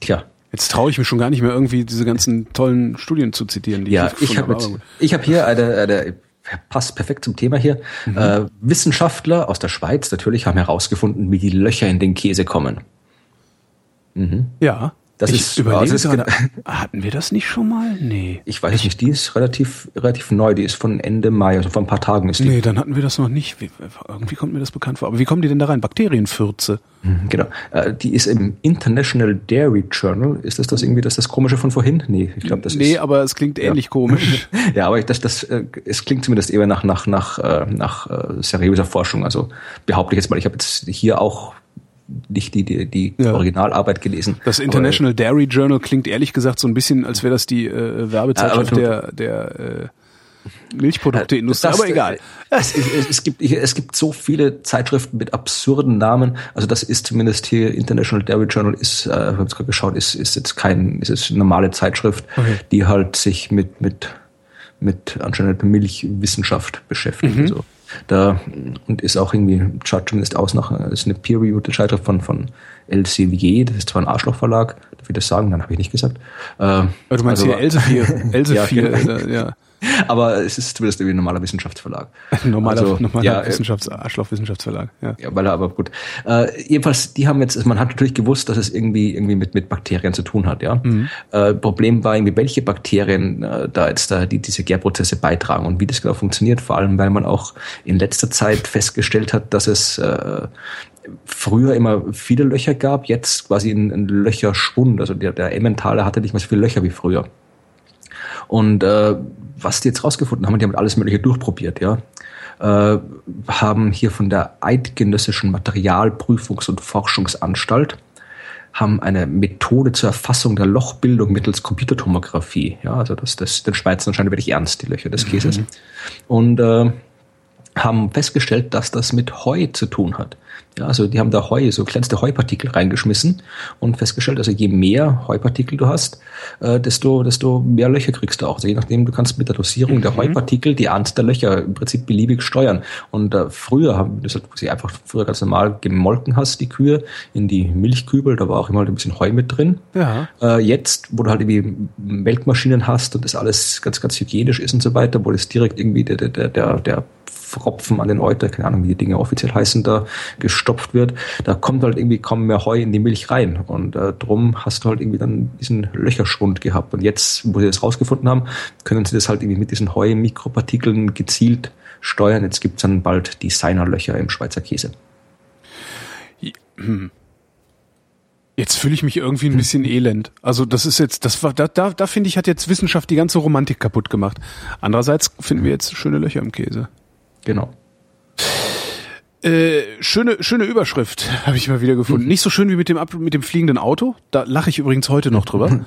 Tja. Jetzt traue ich mich schon gar nicht mehr irgendwie diese ganzen tollen Studien zu zitieren, die Ja, ich habe ich habe hier eine, eine passt perfekt zum Thema hier. Mhm. Äh, Wissenschaftler aus der Schweiz natürlich haben herausgefunden, wie die Löcher in den Käse kommen. Ja. Das ich ist- überlege das ist genau- [LAUGHS] hatten wir das nicht schon mal? Nee. Ich weiß nicht, die ist relativ relativ neu. Die ist von Ende Mai, also vor ein paar Tagen ist die. Nee, dann hatten wir das noch nicht. Wie, irgendwie kommt mir das bekannt vor. Aber wie kommen die denn da rein? Bakterienfürze. Mhm, Genau. Äh, die ist im International Dairy Journal. Ist das das irgendwie das das Komische von vorhin? Nee, ich glaube, das Nee, ist. aber es klingt ähnlich komisch. [LAUGHS] Ja, aber ich- das, das, äh, es klingt zumindest eher nach, nach, nach, äh, nach äh, seriöser Forschung. Also behaupte ich jetzt mal, ich habe jetzt hier auch nicht die, die, die Ja. Originalarbeit gelesen. Das aber- International Dairy Journal klingt ehrlich gesagt so ein bisschen, als wäre das die äh, Werbezeitschrift aber der, der äh, Milchprodukteindustrie. Aber egal. Es, es, es, gibt, es gibt so viele Zeitschriften mit absurden Namen. Also das ist zumindest hier International Dairy Journal ist, äh, ich habe gerade geschaut, ist, ist jetzt kein, ist jetzt eine normale Zeitschrift, Okay. die halt sich mit mit mit anscheinend Milchwissenschaft beschäftigt. Also Da, und ist auch irgendwie, schaut zumindest aus nach, ist eine peer-reviewed Entscheidung von, von Elsevier, das ist zwar ein Arschlochverlag, darf ich das sagen? Dann habe ich nicht gesagt. Äh, du meinst also, hier Elsevier, [LAUGHS] Elsevier, ja, genau. ja. [LAUGHS] Aber es ist zumindest irgendwie ein normaler Wissenschaftsverlag. [LAUGHS] normaler also, normaler ja, äh, Wissenschafts Arschloch-Wissenschaftsverlag, ja. Ja, weil er aber gut. Äh, jedenfalls, die haben jetzt, man hat natürlich gewusst, dass es irgendwie irgendwie mit, mit Bakterien zu tun hat, ja. Mhm. Äh, Problem war irgendwie, welche Bakterien äh, da jetzt da die, diese Gärprozesse beitragen und wie das genau funktioniert, vor allem, weil man auch in letzter Zeit festgestellt hat, dass es äh, früher immer viele Löcher gab, jetzt quasi ein, ein Löcherschwund. Also der, der Emmentaler hatte nicht mehr so viele Löcher wie früher. Und äh, was die jetzt rausgefunden haben, die haben alles Mögliche durchprobiert, ja. Äh, haben hier von der Eidgenössischen Materialprüfungs- und Forschungsanstalt haben eine Methode zur Erfassung der Lochbildung mittels Computertomographie. Ja, also das, das den Schweizern anscheinend wirklich ernst, die Löcher des Käses. Mhm. Und äh, haben festgestellt, dass das mit Heu zu tun hat. Ja, also die haben da Heu, so kleinste Heupartikel reingeschmissen und festgestellt, also je mehr Heupartikel du hast, äh, desto, desto mehr Löcher kriegst du auch. Also je nachdem, du kannst mit der Dosierung mhm. der Heupartikel die Anzahl der Löcher im Prinzip beliebig steuern. Und äh, früher haben das halt, sie einfach früher ganz normal gemolken hast, die Kühe, in die Milchkübel, da war auch immer halt ein bisschen Heu mit drin. Ja. Äh, jetzt, wo du halt irgendwie Melkmaschinen hast und das alles ganz, ganz hygienisch ist und so weiter, wo das direkt irgendwie der, der, der, der Pfropfen an den Euter, keine Ahnung, wie die Dinge offiziell heißen, da gestopft wird, da kommt halt irgendwie kaum mehr Heu in die Milch rein. Und äh, drum hast du halt irgendwie dann diesen Löcherschwund gehabt. Und jetzt, wo sie das rausgefunden haben, können sie das halt irgendwie mit diesen Heu-Mikropartikeln gezielt steuern. Jetzt gibt's dann bald Designerlöcher im Schweizer Käse. Hm. Jetzt fühle ich mich irgendwie ein bisschen elend. Also das ist jetzt, das war, da, da, da finde ich, hat jetzt Wissenschaft die ganze Romantik kaputt gemacht. Andererseits finden wir jetzt schöne Löcher im Käse. Genau. Äh, schöne, schöne Überschrift [LAUGHS] habe ich mal wieder gefunden. Mhm. Nicht so schön wie mit dem, mit dem fliegenden Auto. Da lache ich übrigens heute noch drüber.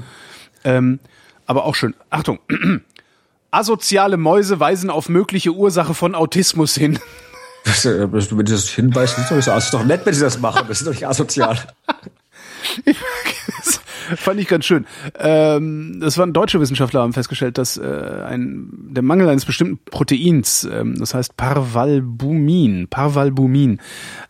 ähm, aber auch schön. Achtung. [CLEARS THROAT] Asoziale Mäuse weisen auf mögliche Ursache von Autismus hin. [LAUGHS] Das, äh, wenn sie das hinweisen, ist das doch nett, wenn sie das machen. Das ist doch nicht asozial. [LAUGHS] [LAUGHS] Fand ich ganz schön. Ähm, das waren deutsche Wissenschaftler, haben festgestellt, dass äh, ein, der Mangel eines bestimmten Proteins, ähm, das heißt Parvalbumin, Parvalbumin,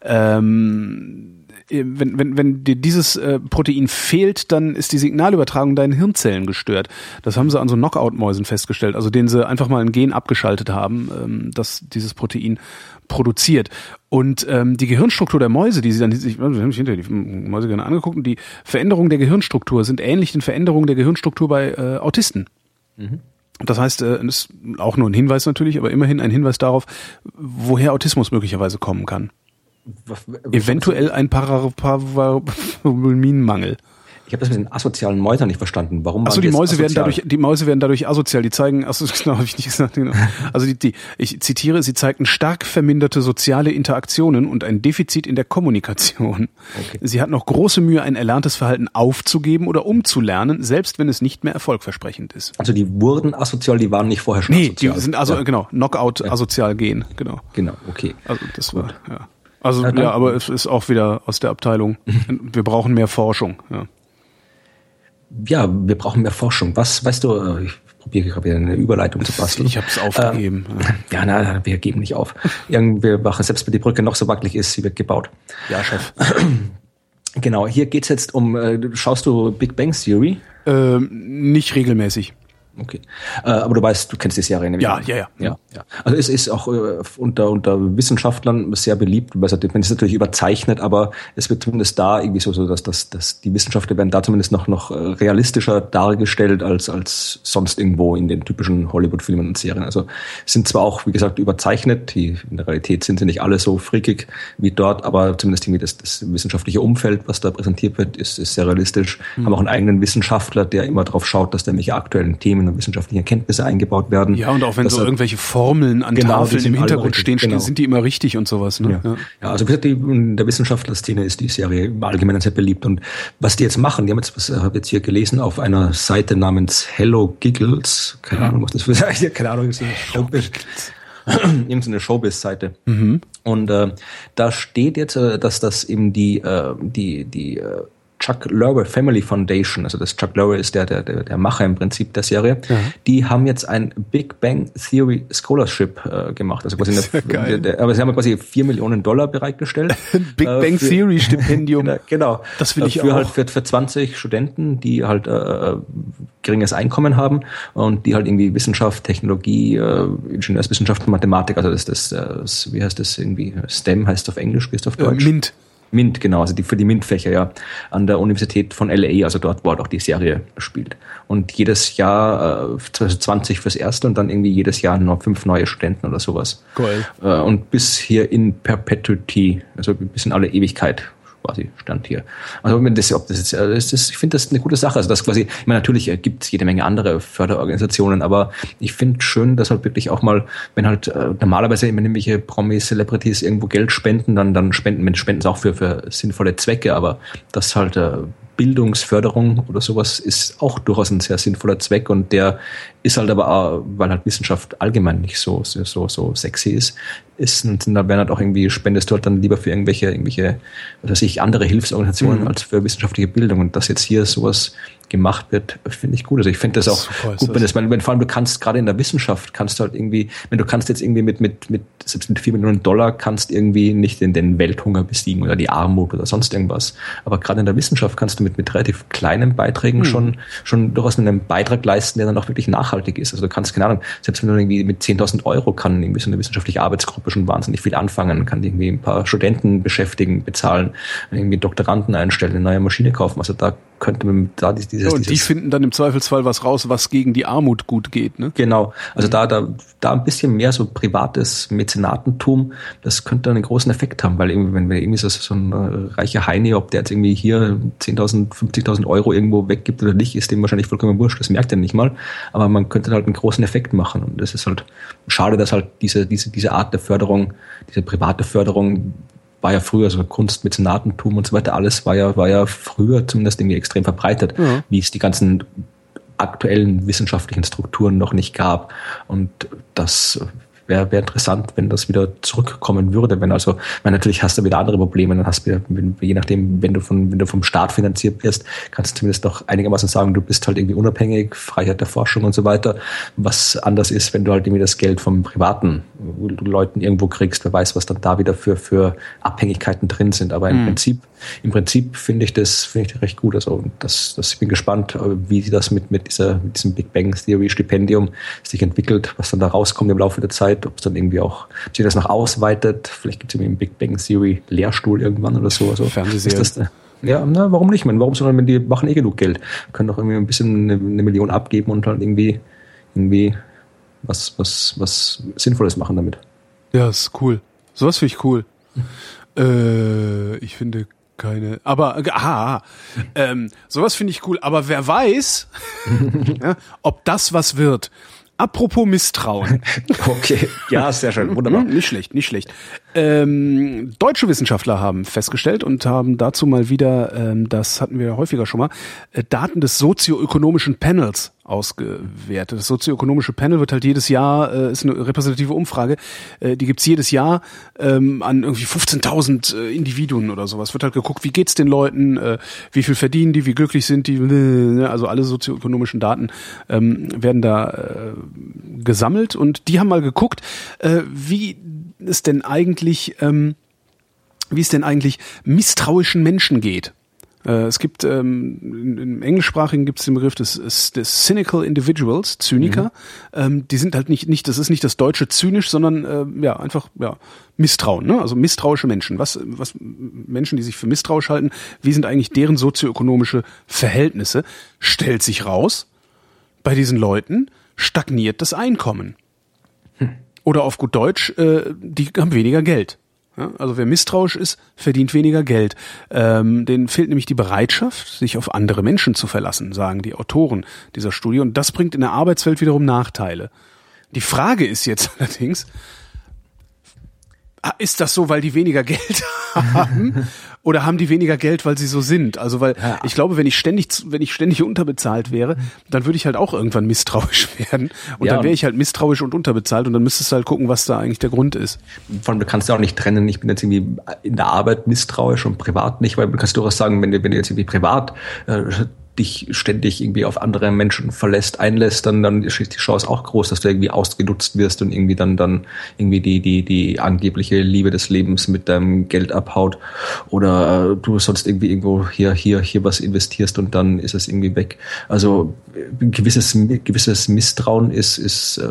ähm, wenn, wenn, wenn dir dieses äh, Protein fehlt, dann ist die Signalübertragung deinen Hirnzellen gestört. Das haben sie an so Knockout-Mäusen festgestellt, also denen sie einfach mal ein Gen abgeschaltet haben, ähm, dass dieses Protein produziert. Und ähm, die Gehirnstruktur der Mäuse, die sie dann, ich, habe mich hinter die Mäuse gerne angeguckt, und die Veränderungen der Gehirnstruktur sind ähnlich den Veränderungen der Gehirnstruktur bei äh, Autisten. Mhm. Das heißt, äh, ist auch nur ein Hinweis natürlich, aber immerhin ein Hinweis darauf, woher Autismus möglicherweise kommen kann. Was, was Eventuell ein Paraminmangel. Ich habe das mit den asozialen Mäusern nicht verstanden. Warum? Achso, die Mäuse asozial? werden dadurch, die Mäuse werden dadurch asozial. Die zeigen, achso, [LAUGHS] genau, habe ich nicht gesagt. Genau. Also die, die, ich zitiere, sie zeigten stark verminderte soziale Interaktionen und ein Defizit in der Kommunikation. Okay. Sie hatten auch große Mühe, ein erlerntes Verhalten aufzugeben oder umzulernen, selbst wenn es nicht mehr erfolgversprechend ist. Also die wurden asozial, die waren nicht vorher schon nee, asozial. Nee, die sind also ja. genau Knockout ja. asozial gehen, genau. Genau, okay. Also das war ja. Also ja, aber es ist auch wieder aus der Abteilung. [LAUGHS] Wir brauchen mehr Forschung. Ja ja, wir brauchen mehr Forschung. Was, weißt du, äh, ich probiere gerade wieder eine Überleitung zu basteln. Ich habe es aufgegeben. Ähm, [LAUGHS] ja, na, wir geben nicht auf. [LAUGHS] wir machen, selbst wenn die Brücke noch so wackelig ist, sie wird gebaut. Ja, Chef. [CLEARS THROAT] Genau, hier geht's jetzt um, äh, schaust du Big Bang Theory? Ähm, nicht regelmäßig. Okay. Äh, aber du weißt, du kennst die Serie nämlich. Ja, ja, ja, ja, ja. Also es ist auch äh, unter, unter Wissenschaftlern sehr beliebt. Man ist natürlich überzeichnet, aber es wird zumindest da irgendwie so, so dass, dass, dass die Wissenschaftler werden da zumindest noch, noch äh, realistischer dargestellt als, als sonst irgendwo in den typischen Hollywood-Filmen und Serien. Also sind zwar auch, wie gesagt, überzeichnet. Die, in der Realität sind sie nicht alle so freakig wie dort, aber zumindest irgendwie das, das wissenschaftliche Umfeld, was da präsentiert wird, ist, ist sehr realistisch. Mhm. Haben auch einen eigenen Wissenschaftler, der immer darauf schaut, dass der welche aktuellen Themen und wissenschaftliche Erkenntnisse eingebaut werden. Ja, und auch wenn so irgendwelche Formeln an genau, Tafeln im Hintergrund stehen, genau. sind die immer richtig und sowas. Ne? Ja. ja. also wie gesagt, die, in der Wissenschaftlerszene ist die Serie im Allgemeinen sehr beliebt. Und was die jetzt machen, die haben jetzt, was habe jetzt hier gelesen, auf einer Seite namens Hello Giggles, keine Ahnung, was das für keine Ahnung, ist [CLEARS THROAT] irgendeine Showbiz-Seite. Mhm. Und äh, da steht jetzt, äh, dass das eben die, äh, die, die äh, Chuck Lorre Family Foundation, also das Chuck Lorre ist der, der, der, Macher im Prinzip der Serie, ja. die haben jetzt ein Big Bang Theory Scholarship äh, gemacht. Also quasi eine, der, aber sie haben quasi vier Millionen Dollar bereitgestellt. [LAUGHS] Big äh, Bang für, Theory Stipendium. [LAUGHS] genau, genau. Das will ich für auch. halt für, für 20 Studenten, die halt äh, geringes Einkommen haben und die halt irgendwie Wissenschaft, Technologie, äh, Ingenieurswissenschaft, Mathematik, also das, das, das, wie heißt das irgendwie, STEM heißt auf Englisch, wie ist auf Deutsch? Äh, MINT. MINT, genau, also die, für die MINT-Fächer, ja, an der Universität von LA, also dort, wo auch die Serie spielt. Und jedes Jahr, äh, 20 fürs erste und dann irgendwie jedes Jahr noch fünf neue Studenten oder sowas. Cool. Äh, und bis hier in Perpetuity, also bis in alle Ewigkeit quasi stand hier. Also das, ob das äh, das ist, ich finde das eine gute Sache. Also das quasi, ich meine, natürlich äh, gibt es jede Menge andere Förderorganisationen, aber ich finde schön, dass halt wirklich auch mal, wenn halt äh, normalerweise immer irgendwelche Promis, Celebrities irgendwo Geld spenden, dann, dann spenden, spenden sie auch für, für sinnvolle Zwecke, aber das halt äh, Bildungsförderung oder sowas ist auch durchaus ein sehr sinnvoller Zweck und der ist halt aber, auch, weil halt Wissenschaft allgemein nicht so, so, so sexy ist, ist und da werden halt auch irgendwie, spendest du halt dann lieber für irgendwelche, irgendwelche, was weiß ich, andere Hilfsorganisationen mhm. als für wissenschaftliche Bildung und dass jetzt hier sowas gemacht wird, finde ich gut. Also ich finde das auch Super, gut, wenn das, wenn, wenn vor allem du kannst, gerade in der Wissenschaft, kannst du halt irgendwie, wenn du kannst jetzt irgendwie mit, mit, mit, selbst mit vier Millionen Dollar kannst irgendwie nicht in den Welthunger besiegen oder die Armut oder sonst irgendwas. Aber gerade in der Wissenschaft kannst du mit, mit relativ kleinen Beiträgen mhm. schon, schon durchaus einen Beitrag leisten, der dann auch wirklich nachhaltig ist. Also du kannst, keine Ahnung, selbst wenn du irgendwie mit 10.000 Euro kann irgendwie so eine wissenschaftliche Arbeitsgruppe schon wahnsinnig viel anfangen, kann irgendwie ein paar Studenten beschäftigen, bezahlen, irgendwie Doktoranden einstellen, eine neue Maschine kaufen. Also da könnte man da dieses, dieses und die finden dann im Zweifelsfall was raus, was gegen die Armut gut geht, ne? Genau. Also mhm. da, da, da ein bisschen mehr so privates Mäzenatentum, das könnte einen großen Effekt haben, weil irgendwie, wenn wir irgendwie so, so ein äh, reicher Heini, ob der jetzt irgendwie hier 10.000, 50.000 Euro irgendwo weggibt oder nicht, ist dem wahrscheinlich vollkommen wurscht. Das merkt er nicht mal. Aber man könnte halt einen großen Effekt machen. Und das ist halt schade, dass halt diese, diese, diese Art der Förderung, diese private Förderung war ja früher so Kunst, Mäzenatentum und so weiter, alles war ja, war ja früher zumindest irgendwie extrem verbreitet, ja. wie es die ganzen aktuellen wissenschaftlichen Strukturen noch nicht gab. Und das wäre wär interessant, wenn das wieder zurückkommen würde. Wenn also, weil natürlich hast du wieder andere Probleme, dann hast du, wenn, je nachdem, wenn du von, wenn du vom Staat finanziert wirst, kannst du zumindest noch einigermaßen sagen, du bist halt irgendwie unabhängig, Freiheit der Forschung und so weiter. Was anders ist, wenn du halt irgendwie das Geld vom privaten Leuten irgendwo kriegst, wer weiß, was dann da wieder für, für Abhängigkeiten drin sind. Aber im mhm. Prinzip, im Prinzip finde ich das, finde ich recht gut. Also, das, das, ich bin gespannt, wie sie das mit, mit dieser, mit diesem Big Bang Theory Stipendium sich entwickelt, was dann da rauskommt im Laufe der Zeit Zeit, ob es dann irgendwie auch, ob sich das noch ausweitet. Vielleicht gibt es irgendwie einen Big Bang Theory Lehrstuhl irgendwann oder so. Also, Fernsehserie. Ist das, ja, na, warum nicht? Man, warum wenn die machen eh genug Geld, können doch irgendwie ein bisschen eine, eine Million abgeben und halt irgendwie, irgendwie was, was, was Sinnvolles machen damit. Ja, ist cool. Sowas finde ich cool. Äh, ich finde keine, aber aha, ähm, sowas finde ich cool. Aber wer weiß, [LAUGHS] [LAUGHS] ja, ob das was wird. Apropos Misstrauen. [LAUGHS] Okay, ja, sehr schön, wunderbar. Hm, nicht schlecht, nicht schlecht. Ähm, deutsche Wissenschaftler haben festgestellt und haben dazu mal wieder, ähm, das hatten wir häufiger schon mal, äh, Daten des sozioökonomischen Panels ausgewertet. Das sozioökonomische Panel wird halt jedes Jahr, äh, ist eine repräsentative Umfrage, äh, die gibt's jedes Jahr ähm, an irgendwie 15.000 äh, Individuen oder sowas. Wird halt geguckt, wie geht's den Leuten, äh, wie viel verdienen die, wie glücklich sind die, äh, [LAUGHS] also alle sozioökonomischen Daten ähm, werden da äh, gesammelt und die haben mal geguckt, äh, wie es denn eigentlich, ähm, wie es denn eigentlich misstrauischen Menschen geht. Äh, es gibt ähm, im Englischsprachigen gibt es den Begriff des, des Cynical Individuals, Zyniker. Mhm. Ähm, die sind halt nicht, nicht, das ist nicht das deutsche zynisch, sondern äh, ja einfach ja Misstrauen, ne? Also misstrauische Menschen. Was, was Menschen, die sich für misstrauisch halten, wie sind eigentlich deren sozioökonomische Verhältnisse? Stellt sich raus, bei diesen Leuten stagniert das Einkommen. Hm. Oder auf gut Deutsch, äh, die haben weniger Geld. Ja, also wer misstrauisch ist, verdient weniger Geld. Ähm, denen fehlt nämlich die Bereitschaft, sich auf andere Menschen zu verlassen, sagen die Autoren dieser Studie. Und das bringt in der Arbeitswelt wiederum Nachteile. Die Frage ist jetzt [LAUGHS] allerdings, ist das so, weil die weniger [LAUGHS] Geld haben? Oder haben die weniger Geld, weil sie so sind? Also, weil ja. ich glaube, wenn ich ständig, wenn ich ständig unterbezahlt wäre, dann würde ich halt auch irgendwann misstrauisch [LAUGHS] werden. Und ja, dann wäre ich halt misstrauisch und unterbezahlt und dann müsstest du halt gucken, was da eigentlich der Grund ist. Vor allem, du kannst ja auch nicht trennen, ich bin jetzt irgendwie in der Arbeit misstrauisch und privat nicht, weil du kannst durchaus sagen, wenn du, wenn du jetzt irgendwie privat äh, dich ständig irgendwie auf andere Menschen verlässt, einlässt, dann, dann ist die Chance auch groß, dass du irgendwie ausgenutzt wirst und irgendwie dann, dann irgendwie die, die, die angebliche Liebe des Lebens mit deinem Geld abhaut oder äh, du sonst irgendwie irgendwo hier, hier, hier was investierst und dann ist es irgendwie weg. Also gewisses, gewisses Misstrauen ist, ist, äh,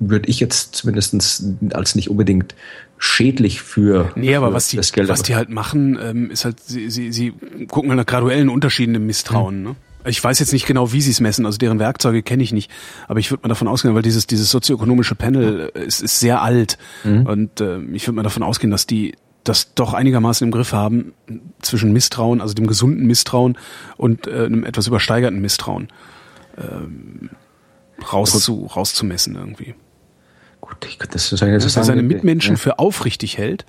würde ich jetzt zumindestens als nicht unbedingt schädlich für, nee, aber für was die. Was die halt machen, ähm, ist halt, sie, sie, sie gucken halt nach graduellen Unterschieden im Misstrauen. Hm. Ne? Ich weiß jetzt nicht genau, wie sie es messen, also deren Werkzeuge kenne ich nicht, aber ich würde mal davon ausgehen, weil dieses, dieses sozioökonomische Panel äh, ist, ist sehr alt mhm. und äh, ich würde mal davon ausgehen, dass die das doch einigermaßen im Griff haben zwischen Misstrauen, also dem gesunden Misstrauen und äh, einem etwas übersteigerten Misstrauen ähm, rauszu, rauszumessen irgendwie. Gut, ich könnte das so sagen. Dass er seine Mitmenschen ja. für aufrichtig hält,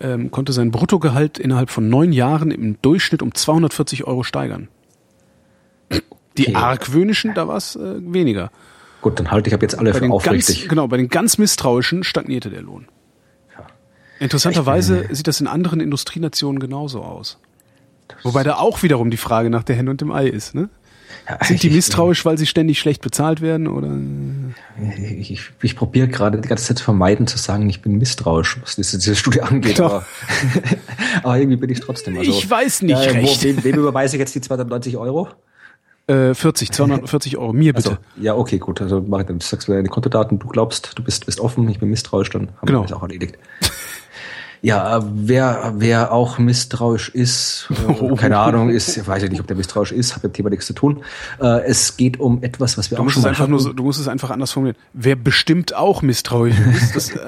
ähm, konnte sein Bruttogehalt innerhalb von neun Jahren im Durchschnitt um 240 Euro steigern. Die okay. argwöhnischen, da war es äh, weniger. Gut, dann halte ich ab jetzt alle bei für aufrichtig. Ganz, genau, bei den ganz misstrauischen stagnierte der Lohn. Ja. Interessanterweise sieht das in anderen Industrienationen genauso aus. Wobei da auch wiederum die Frage nach der Henne und dem Ei ist, ne? Sind die misstrauisch, weil sie ständig schlecht bezahlt werden? Oder? Ich, ich, ich probiere gerade die ganze Zeit zu vermeiden, zu sagen, ich bin misstrauisch, was diese, diese Studie angeht. Aber, [LAUGHS] aber, irgendwie bin ich trotzdem. Also, ich weiß nicht ja, recht. Wo, wem, wem überweise ich jetzt die 290 Euro? Äh, 40, 240 Euro. Mir bitte. Also, ja, okay, gut. Also mach ich dann sagst du deine Kontodaten, du glaubst, du bist, bist offen, ich bin misstrauisch, dann haben genau. wir das auch erledigt. Ja, wer, wer auch misstrauisch ist, äh, [LAUGHS] keine Ahnung, ist, ich weiß ja nicht, ob der misstrauisch ist, hat mit dem Thema nichts zu tun. Äh, es geht um etwas, was wir du auch schon mal einfach nur so, Du musst es einfach anders formulieren. Wer bestimmt auch misstrauisch ist, das äh,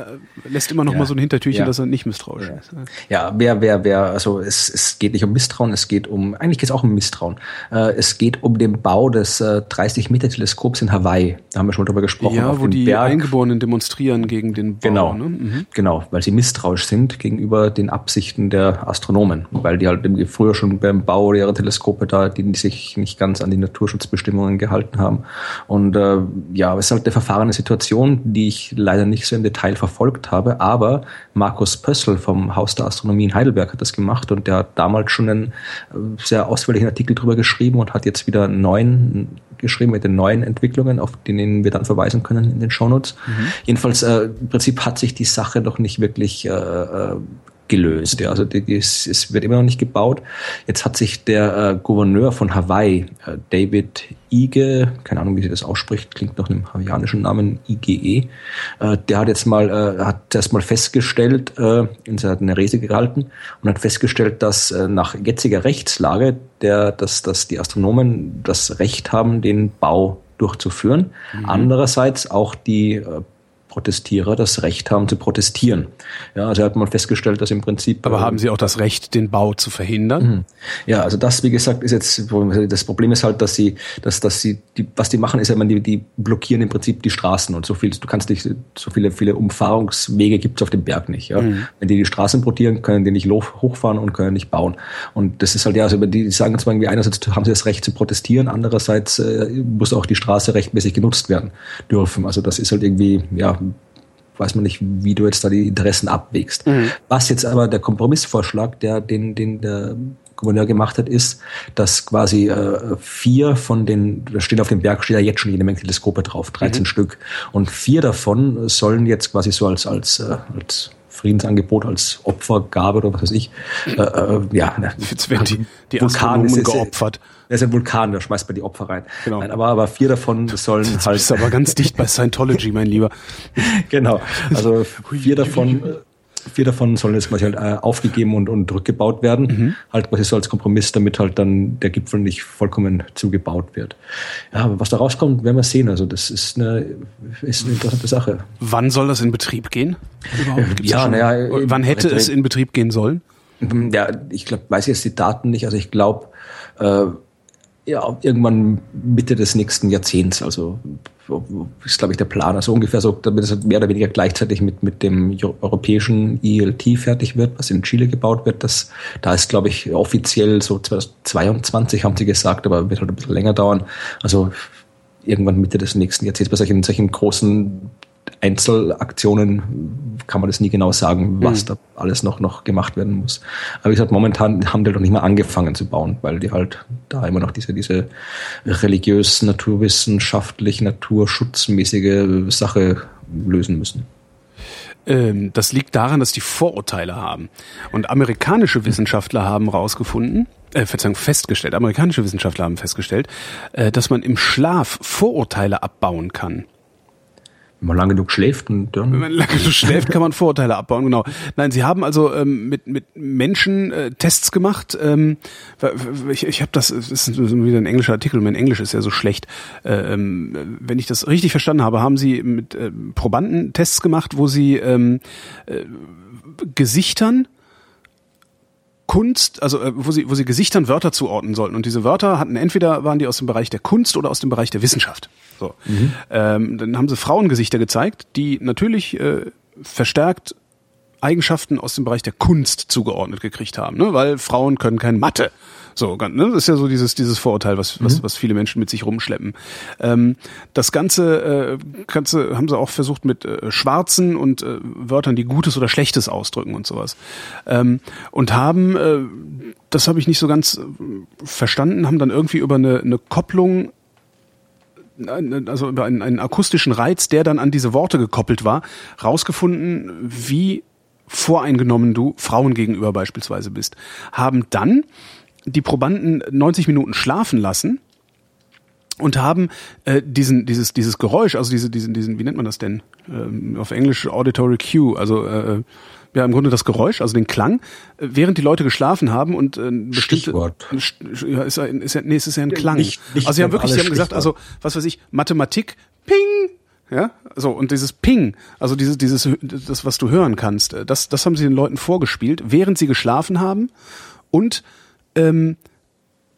lässt immer noch ja, mal so ein Hintertürchen, ja. dass er nicht misstrauisch ja. ist. Ja, wer, wer, wer, also es, es geht nicht um Misstrauen, es geht um, eigentlich geht es auch um Misstrauen. Äh, es geht um den Bau des äh, 30-Meter-Teleskops in Hawaii. Da haben wir schon drüber gesprochen. Ja, wo die Berg. Eingeborenen demonstrieren gegen den Bau. Genau, ne? mhm. genau, weil sie misstrauisch sind gegenüber den Absichten der Astronomen, weil die halt früher schon beim Bau ihrer Teleskope da, die sich nicht ganz an die Naturschutzbestimmungen gehalten haben. Und äh, ja, es ist halt eine verfahrene Situation, die ich leider nicht so im Detail verfolgt habe, aber Markus Pössl vom Haus der Astronomie in Heidelberg hat das gemacht und der hat damals schon einen äh, sehr ausführlichen Artikel drüber geschrieben und hat jetzt wieder neuen geschrieben mit den neuen Entwicklungen, auf denen wir dann verweisen können in den Shownotes. Mhm. Jedenfalls, äh, im Prinzip hat sich die Sache noch nicht wirklich äh, äh gelöst. Ja. Also die, die, es wird immer noch nicht gebaut. Jetzt hat sich der äh, Gouverneur von Hawaii, äh, David Ige, keine Ahnung, wie sie das ausspricht, klingt nach einem hawaiianischen Namen, IGE, äh, der hat jetzt mal, äh, hat erst mal festgestellt, äh, in seiner Rese gehalten und hat festgestellt, dass äh, nach jetziger Rechtslage der, dass, dass die Astronomen das Recht haben, den Bau durchzuführen. Mhm. Andererseits auch die äh, Protestierer das Recht haben zu protestieren. Ja, also hat man festgestellt, dass im Prinzip. Aber äh, haben sie auch das Recht, den Bau zu verhindern? Mhm. Ja, also das, wie gesagt, ist jetzt, das Problem ist halt, dass sie, dass, dass sie, die, was die machen, ist ja, die, die blockieren im Prinzip die Straßen und so viel, du kannst nicht, so viele, viele Umfahrungswege gibt es auf dem Berg nicht. Ja? Mhm. Wenn die die Straßen blockieren, können die nicht hochfahren und können nicht bauen. Und das ist halt ja, also die sagen zwar irgendwie einerseits haben sie das Recht zu protestieren, andererseits äh, muss auch die Straße rechtmäßig genutzt werden dürfen. Also das ist halt irgendwie, ja, weiß man nicht, wie du jetzt da die Interessen abwägst. Mhm. Was jetzt aber der Kompromissvorschlag, der den, den der Gouverneur gemacht hat, ist, dass quasi äh, vier von den, da steht auf dem Berg, steht ja jetzt schon jede Menge Teleskope drauf, 13 mhm. Stück. Und vier davon sollen jetzt quasi so als, als, äh, als Friedensangebot als Opfergabe oder was weiß ich. Äh, äh, ja, jetzt werden die, die Vulkan ist, geopfert. Er ist ein Vulkan, da schmeißt man die Opfer rein. Genau. Nein, aber, aber vier davon sollen Jetzt halt. Bist aber ganz dicht bei Scientology, mein Lieber. [LAUGHS] genau. Also vier davon vier davon sollen jetzt quasi halt äh, aufgegeben und, und rückgebaut werden. Mhm. Halt quasi so als Kompromiss, damit halt dann der Gipfel nicht vollkommen zugebaut wird. Ja, aber was da rauskommt, werden wir sehen. Also das ist eine, ist eine interessante Sache. Wann soll das in Betrieb gehen? Überhaupt? ja, naja. Wann hätte es in Betrieb gehen sollen? Ja, ich glaube, weiß jetzt die Daten nicht. Also ich glaube, äh, ja, irgendwann Mitte des nächsten Jahrzehnts, also ist, glaube ich, der Plan. Also ungefähr so, damit es mehr oder weniger gleichzeitig mit, mit dem europäischen ELT fertig wird, was in Chile gebaut wird. Das, da ist, glaube ich, offiziell so 2022 haben sie gesagt, aber wird halt ein bisschen länger dauern. Also irgendwann Mitte des nächsten Jahrzehnts bei solchen, solchen großen Einzelaktionen kann man das nie genau sagen, was mhm. da alles noch, noch gemacht werden muss. Aber wie gesagt, momentan haben die doch nicht mehr angefangen zu bauen, weil die halt da immer noch diese, diese religiös, naturwissenschaftlich, naturschutzmäßige Sache lösen müssen ähm, das liegt daran, dass die Vorurteile haben. Und amerikanische Wissenschaftler haben herausgefunden, äh, Verzeihung, festgestellt, amerikanische Wissenschaftler haben festgestellt, äh, dass man im Schlaf Vorurteile abbauen kann. Wenn man lange genug schläft und dann. Wenn man lange genug schläft, kann man Vorurteile abbauen, genau. Nein, sie haben also ähm, mit, mit Menschen äh, Tests gemacht. Ähm, ich ich habe das, das ist wieder ein englischer Artikel, mein Englisch ist ja so schlecht. Äh, ähm, wenn ich das richtig verstanden habe, haben sie mit äh, Probanden Tests gemacht, wo sie ähm, äh, Gesichtern Kunst, also äh, wo sie, wo sie Gesichtern Wörter zuordnen sollten. Und diese Wörter hatten entweder waren die aus dem Bereich der Kunst oder aus dem Bereich der Wissenschaft. So. Mhm. Ähm, dann haben sie Frauengesichter gezeigt, die natürlich äh, verstärkt Eigenschaften aus dem Bereich der Kunst zugeordnet gekriegt haben, ne? weil Frauen können kein Mathe. So, ne? das ist ja so dieses, dieses Vorurteil, was, was, mhm. was viele Menschen mit sich rumschleppen. Ähm, das Ganze, äh, Ganze haben sie auch versucht mit äh, schwarzen und äh, Wörtern, die Gutes oder Schlechtes ausdrücken und sowas. Ähm, und haben, äh, das habe ich nicht so ganz äh, verstanden, haben dann irgendwie über eine, eine Kopplung also über einen, einen akustischen Reiz, der dann an diese Worte gekoppelt war, rausgefunden, wie voreingenommen du Frauen gegenüber beispielsweise bist. Haben dann die Probanden 90 Minuten schlafen lassen und haben äh, diesen dieses dieses Geräusch, also diese diesen diesen wie nennt man das denn ähm, auf Englisch Auditory Cue, also äh, ja im Grunde das Geräusch, also den Klang, äh, während die Leute geschlafen haben und äh, bestimmte ja, ist ja, ist ja, nee, es ist ja ein Klang. Nicht, nicht also sie haben wirklich, sie haben gesagt, also was weiß ich, Mathematik, Ping, ja, so und dieses Ping, also dieses dieses das was du hören kannst, äh, das das haben sie den Leuten vorgespielt, während sie geschlafen haben und ähm,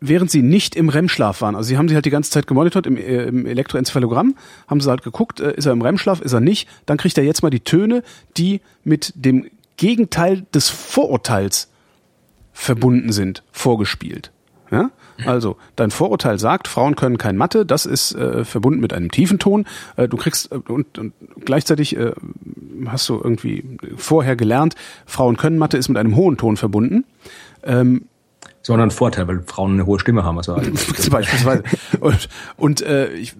während sie nicht im REM-Schlaf waren. Also sie haben sie halt die ganze Zeit gemonitort im, äh, im Elektroenzephalogramm, haben sie halt geguckt, äh, ist er im REM-Schlaf, ist er nicht, dann kriegt er jetzt mal die Töne, die mit dem Gegenteil des Vorurteils verbunden sind, vorgespielt. Ja? Also, dein Vorurteil sagt, Frauen können kein Mathe, das ist äh, verbunden mit einem tiefen Ton. Äh, du kriegst äh, und, und gleichzeitig äh, hast du irgendwie vorher gelernt, Frauen können Mathe ist mit einem hohen Ton verbunden. Ähm, sondern ein Vorteil, weil Frauen eine hohe Stimme haben. Also [LAUGHS] Beispielsweise. Und, und äh, ich,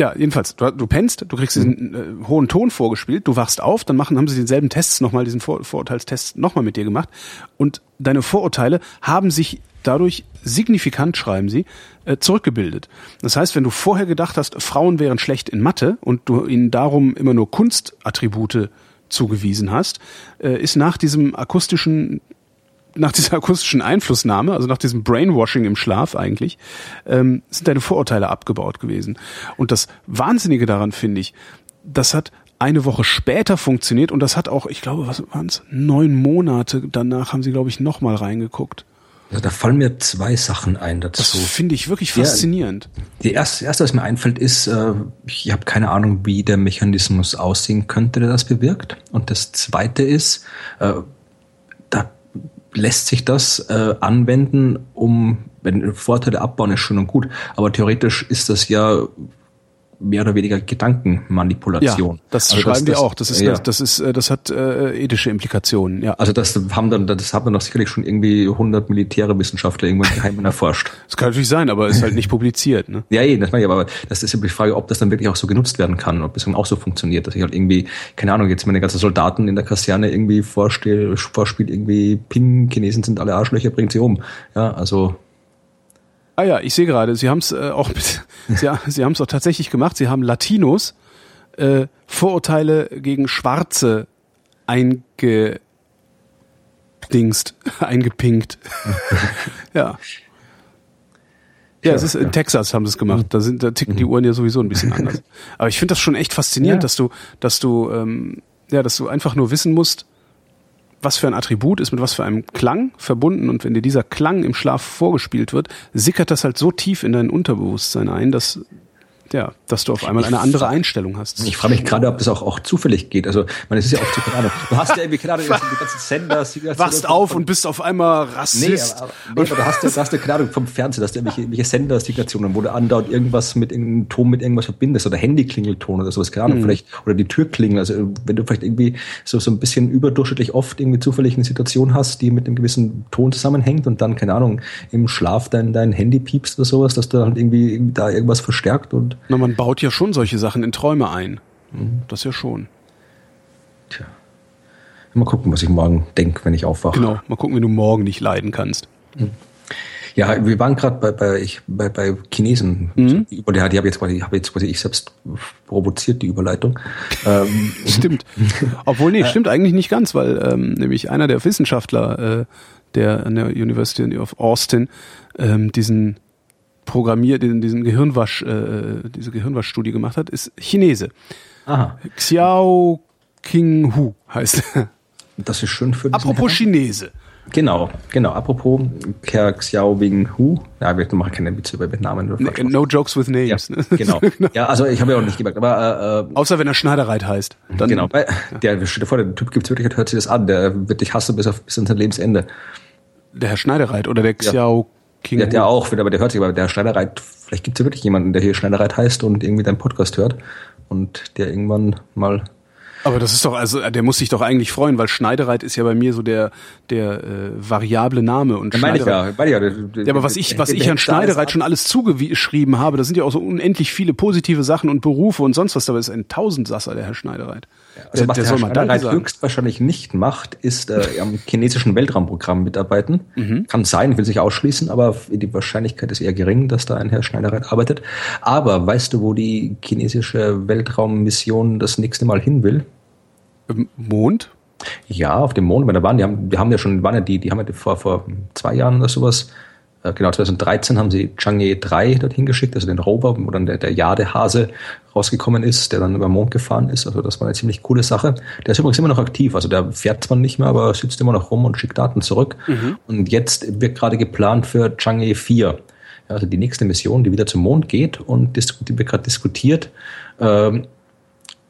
ja, jedenfalls, du, du pennst, du kriegst diesen äh, hohen Ton vorgespielt, du wachst auf, dann machen, haben sie denselben Tests nochmal, diesen Vor Vorurteilstest nochmal mit dir gemacht und deine Vorurteile haben sich dadurch signifikant, schreiben sie, äh, zurückgebildet. Das heißt, wenn du vorher gedacht hast, Frauen wären schlecht in Mathe und du ihnen darum immer nur Kunstattribute zugewiesen hast, äh, ist nach diesem akustischen nach dieser [LAUGHS] akustischen Einflussnahme, also nach diesem Brainwashing im Schlaf eigentlich, ähm, sind deine Vorurteile abgebaut gewesen. Und das Wahnsinnige daran finde ich, das hat eine Woche später funktioniert und das hat auch, ich glaube, was waren es, neun Monate danach haben sie, glaube ich, nochmal reingeguckt. Also da fallen mir zwei Sachen ein dazu. Das finde ich wirklich faszinierend. Ja, die erste, erste, was mir einfällt, ist, äh, ich habe keine Ahnung, wie der Mechanismus aussehen könnte, der das bewirkt. Und das zweite ist, äh, lässt sich das äh, anwenden, um, wenn Vorteile abbauen ist schön und gut, aber theoretisch ist das ja mehr oder weniger Gedankenmanipulation. Ja, das also schreiben das, die auch. Das ist, ja. das, das ist, äh, das hat äh, ethische Implikationen. Ja. Also das haben dann, das haben dann doch sicherlich schon irgendwie 100 militäre Wissenschaftler irgendwann geheim erforscht. [LAUGHS] Das kann natürlich sein, aber ist halt nicht publiziert. Ne? Ja, eben, das meine ich, aber das ist die Frage, ob das dann wirklich auch so genutzt werden kann, ob das dann auch so funktioniert, dass ich halt irgendwie, keine Ahnung, jetzt meine ganzen Soldaten in der Kaserne irgendwie vorstelle, vorspielt irgendwie Ping, Chinesen sind alle Arschlöcher, bringt sie um. Ja, also Ah ja, ich sehe gerade, Sie haben es äh, auch, [LAUGHS] Sie, Sie haben es auch tatsächlich gemacht. Sie haben Latinos äh, Vorurteile gegen Schwarze eingedingst, [LAUGHS] eingepinkt. [LAUGHS] ja. Ja, es ist in Texas haben sie es gemacht. Da sind, da ticken die mhm. Uhren ja sowieso ein bisschen anders. Aber ich finde das schon echt faszinierend, ja. dass du, dass du, ähm, ja, dass du einfach nur wissen musst, was für ein Attribut ist mit was für einem Klang verbunden. Und wenn dir dieser Klang im Schlaf vorgespielt wird, sickert das halt so tief in dein Unterbewusstsein ein, dass ja, dass du auf einmal eine andere Einstellung hast. Ich frage mich gerade, ob das auch, auch zufällig geht. Also, man, es ist ja auch zu, keine Ahnung. Du hast ja irgendwie, keine Ahnung, [LAUGHS] die ganzen Sender. Die Wachst auf und bist auf einmal Rassist. Nee, aber, nee, aber du hast ja, du hast ja, keine Ahnung, vom Fernsehen, dass du irgendwelche, irgendwelche Sender-Situationen, wo du andauernd irgendwas mit irgendeinem Ton mit irgendwas verbindest oder Handyklingelton oder sowas, keine Ahnung, mhm. vielleicht, oder die Türklingel. Also, wenn du vielleicht irgendwie so, so ein bisschen überdurchschnittlich oft irgendwie zufällig eine Situation hast, die mit einem gewissen Ton zusammenhängt und dann, keine Ahnung, im Schlaf dein, dein Handy piepst oder sowas, dass du halt irgendwie, irgendwie da irgendwas verstärkt und. Na, man baut ja schon solche Sachen in Träume ein. Mhm. Das ja schon. Tja. Mal gucken, was ich morgen denke, wenn ich aufwache. Genau, mal gucken, wenn du morgen nicht leiden kannst. Mhm. Ja, wir waren gerade bei, bei, ich, bei, bei Chinesen. Mhm. Die, die habe jetzt quasi, habe jetzt quasi ich selbst provoziert die Überleitung. [LAUGHS] ähm, stimmt. Obwohl, nee, [LAUGHS] stimmt eigentlich nicht ganz, weil ähm, nämlich einer der Wissenschaftler, äh, der an der University of Austin ähm, diesen Programmier, diesen, diesen Gehirnwasch, äh, diese Gehirnwaschstudie gemacht hat, ist Chinese. Aha. Xiao King Hu heißt er. Das ist schön für Apropos Chinese. Genau, genau. Apropos Herr Xiao Wing Hu. Ja, wir machen keine Witze über Namen. No, no jokes with names. Ja, [LAUGHS] genau. Ja, also ich habe ja auch nicht gemerkt. Aber, äh, äh Außer wenn er Schneiderreit heißt. Dann, genau. Weil, der, stell dir vor, der Typ gibt's wirklich, hört sich das an. Der wird dich hassen bis, auf, bis an sein Lebensende. Der Herr Schneidereit oder der Xiao ja. King. Ja, der auch, aber der hört sich, aber der Schneidereit, vielleicht gibt's ja wirklich jemanden, der hier Schneidereit heißt und irgendwie deinen Podcast hört und der irgendwann mal aber das ist doch, also der muss sich doch eigentlich freuen, weil Schneidereit ist ja bei mir so der der äh, variable Name und ja, meine ich ja, meine ich ja, der, ja, aber was ich was ich an Schneidereit schon alles zugeschrieben habe, das sind ja auch so unendlich viele positive Sachen und Berufe und sonst was, aber ist ein Tausendsasser der Herr Schneidereit. Also der, was der, der Herr Schneidereit höchstwahrscheinlich nicht macht, ist äh, am chinesischen Weltraumprogramm mitarbeiten. Mhm. Kann sein, will sich ausschließen, aber die Wahrscheinlichkeit ist eher gering, dass da ein Herr Schneidereit arbeitet. Aber weißt du, wo die chinesische Weltraummission das nächste Mal hin will? Im Mond? Ja, auf dem Mond, weil da waren, die haben, die haben ja schon, waren ja die, die haben ja vor, vor zwei Jahren oder sowas, genau 2013 haben sie Chang'e 3 dorthin geschickt, also den Rover, wo dann der, der Jadehase rausgekommen ist, der dann über den Mond gefahren ist. Also das war eine ziemlich coole Sache. Der ist übrigens immer noch aktiv, also der fährt zwar nicht mehr, aber sitzt immer noch rum und schickt Daten zurück. Mhm. Und jetzt wird gerade geplant für Chang'e 4. Also die nächste Mission, die wieder zum Mond geht und die wird gerade diskutiert, ähm,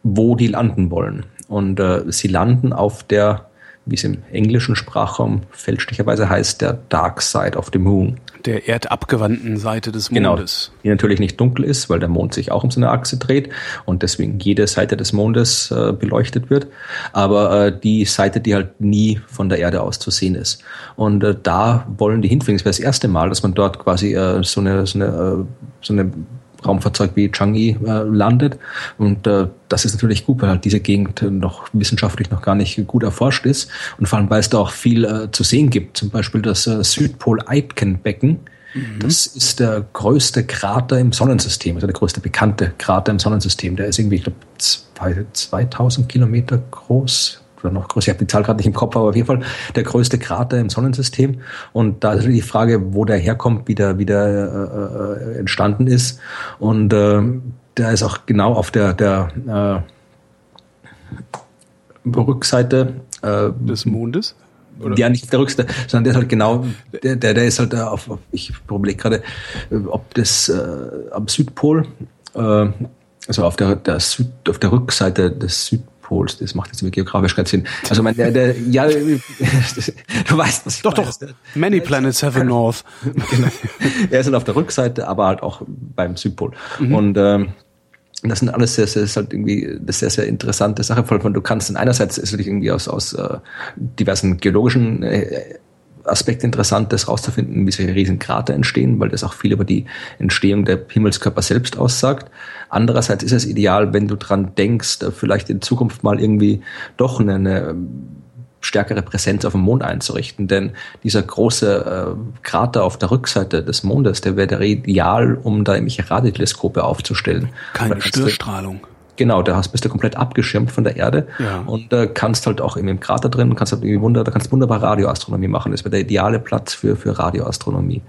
wo die landen wollen. Und äh, sie landen auf der, wie es im englischen Sprachraum fälschlicherweise heißt, der Dark Side of the Moon. Der erdabgewandten Seite des genau. Mondes. Genau, die natürlich nicht dunkel ist, weil der Mond sich auch um seine Achse dreht und deswegen jede Seite des Mondes äh, beleuchtet wird. Aber äh, die Seite, die halt nie von der Erde aus zu sehen ist. Und äh, da wollen die hinfliegen. Es wäre das erste Mal, dass man dort quasi äh, so eine, so eine, äh, so eine Raumfahrzeug wie Changi äh, landet. Und äh, das ist natürlich gut, weil halt diese Gegend noch wissenschaftlich noch gar nicht gut erforscht ist. Und vor allem, weil es da auch viel äh, zu sehen gibt. Zum Beispiel das äh, Südpol-Aitken-Becken. Mhm. Das ist der größte Krater im Sonnensystem, also der größte bekannte Krater im Sonnensystem. Der ist irgendwie, ich glaube, 2000 Kilometer groß, oder noch größer, ich habe die Zahl gerade nicht im Kopf, aber auf jeden Fall der größte Krater im Sonnensystem. Und da ist die Frage, wo der herkommt, wie der wieder äh, äh, entstanden ist. Und äh, der ist auch genau auf der, der äh, Rückseite äh, des Mondes. Oder? Ja, nicht der Rückseite, sondern der ist halt genau, der, der, der ist halt auf, auf ich überlege gerade, ob das äh, am Südpol, äh, also auf der, der Süd, auf der Rückseite des Südpols, Pols. Das macht jetzt mit geografisch keinen Sinn. Also mein, der, der, ja, [LAUGHS] du weißt, was ich Doch, weiß. doch. Many planets have a north. [LAUGHS] genau. Er ist halt auf der Rückseite, aber halt auch beim Südpol. Mhm. Und ähm, das sind alles sehr, sehr, ist halt irgendwie eine sehr, sehr interessante Sache. Von, du kannst in einerseits ist natürlich irgendwie aus, aus äh, diversen geologischen äh, Aspekt interessant, das rauszufinden, wie solche riesen Krater entstehen, weil das auch viel über die Entstehung der Himmelskörper selbst aussagt. Andererseits ist es ideal, wenn du dran denkst, vielleicht in Zukunft mal irgendwie doch eine, eine stärkere Präsenz auf dem Mond einzurichten. Denn dieser große äh, Krater auf der Rückseite des Mondes, der wäre ideal, um da irgendwelche Radioteleskope aufzustellen. Keine Störstrahlung. Genau, da hast, bist du komplett abgeschirmt von der Erde ja. und äh, kannst halt auch im Krater drin, kannst halt irgendwie wunder, da kannst wunderbar Radioastronomie machen. Das wäre der ideale Platz für, für Radioastronomie.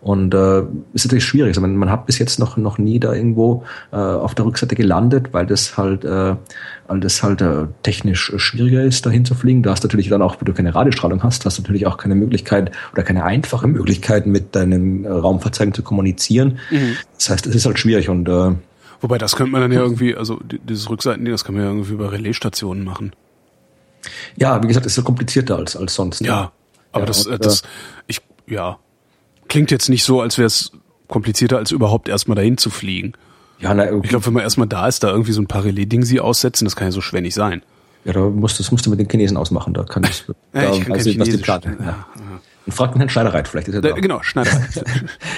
Und äh, ist natürlich schwierig. Also man, man hat bis jetzt noch, noch nie da irgendwo äh, auf der Rückseite gelandet, weil das halt, äh, weil das halt äh, technisch schwieriger ist, dahin zu fliegen. Da hast du natürlich dann auch, wenn du keine Radiostrahlung hast, hast du natürlich auch keine Möglichkeit oder keine einfache Möglichkeit, mit deinen äh, Raumfahrzeugen zu kommunizieren. Mhm. Das heißt, es ist halt schwierig und äh, Wobei, das könnte man dann ja irgendwie, also dieses Rückseitending, das kann man ja irgendwie über Relaisstationen machen. Ja, wie gesagt, ist ja komplizierter als, als sonst. Ja, ne? aber ja, das, und, das, ich, ja, klingt jetzt nicht so, als wäre es komplizierter, als überhaupt erstmal dahin zu fliegen. Ja, na, okay. Ich glaube, wenn man erstmal da ist, da irgendwie so ein paar Relais-Ding sie aussetzen, das kann ja so schwer nicht sein. Ja, da musst, das musst du mit den Chinesen ausmachen, da kann [LAUGHS] ich, ja, da ich kann weiß ich, was die planen. Ja. Ja. Und fragt Herrn Schneidereit, vielleicht ist er da. Genau, Schneidereit. [LAUGHS]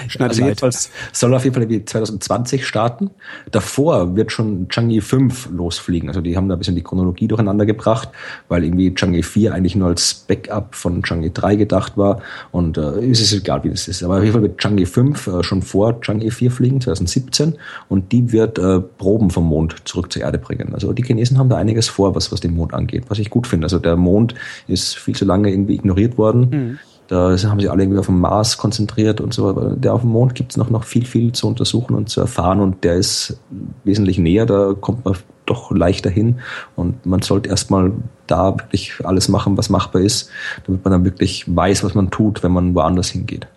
Schneidereit. Also jedenfalls soll auf jeden Fall wie 2020 starten. Davor wird schon Changi 5 losfliegen. Also die haben da ein bisschen die Chronologie durcheinander gebracht, weil irgendwie Changi 4 eigentlich nur als Backup von Changi 3 gedacht war. Und äh, ist es egal, wie das ist. Aber auf jeden Fall wird Changi 5 äh, schon vor Changi 4 fliegen, 2017. Und die wird äh, Proben vom Mond zurück zur Erde bringen. Also die Chinesen haben da einiges vor, was, was den Mond angeht, was ich gut finde. Also der Mond ist viel zu lange irgendwie ignoriert worden. Mhm da haben sie alle irgendwie auf dem Mars konzentriert und so. Aber der auf dem Mond gibt es noch, noch viel, viel zu untersuchen und zu erfahren und der ist wesentlich näher, da kommt man doch leichter hin und man sollte erstmal da wirklich alles machen, was machbar ist, damit man dann wirklich weiß, was man tut, wenn man woanders hingeht.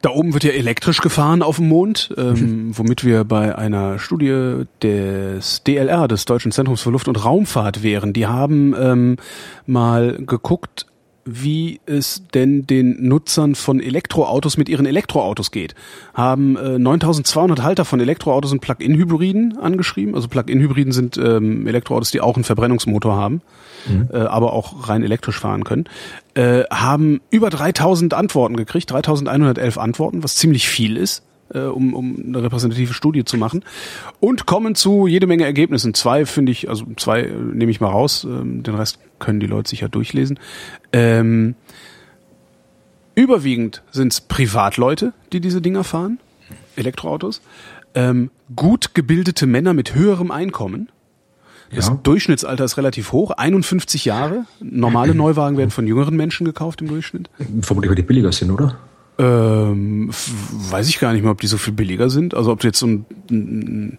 Da oben wird ja elektrisch gefahren auf dem Mond, ähm, mhm. womit wir bei einer Studie des DLR, des Deutschen Zentrums für Luft- und Raumfahrt wären. Die haben ähm, mal geguckt, wie es denn den Nutzern von Elektroautos mit ihren Elektroautos geht. Haben äh, 9200 Halter von Elektroautos und Plug-in-Hybriden angeschrieben. Also Plug-in-Hybriden sind ähm, Elektroautos, die auch einen Verbrennungsmotor haben, mhm. äh, aber auch rein elektrisch fahren können. Äh, haben über 3000 Antworten gekriegt, 3111 Antworten, was ziemlich viel ist äh, um, um eine repräsentative Studie zu machen. Und kommen zu jede Menge Ergebnissen. Zwei finde ich, also zwei äh, nehme ich mal raus, ähm, den Rest können die Leute sicher durchlesen. Ähm, überwiegend sind es Privatleute, die diese Dinger fahren, Elektroautos. Ähm, gut gebildete Männer mit höherem Einkommen. Das ja. Durchschnittsalter ist relativ hoch, 51 Jahre. Normale Neuwagen werden von jüngeren Menschen gekauft im Durchschnitt. Vermutlich, weil die billiger sind, oder? Ähm, weiß ich gar nicht mehr, ob die so viel billiger sind. Also ob du jetzt so ein, ein,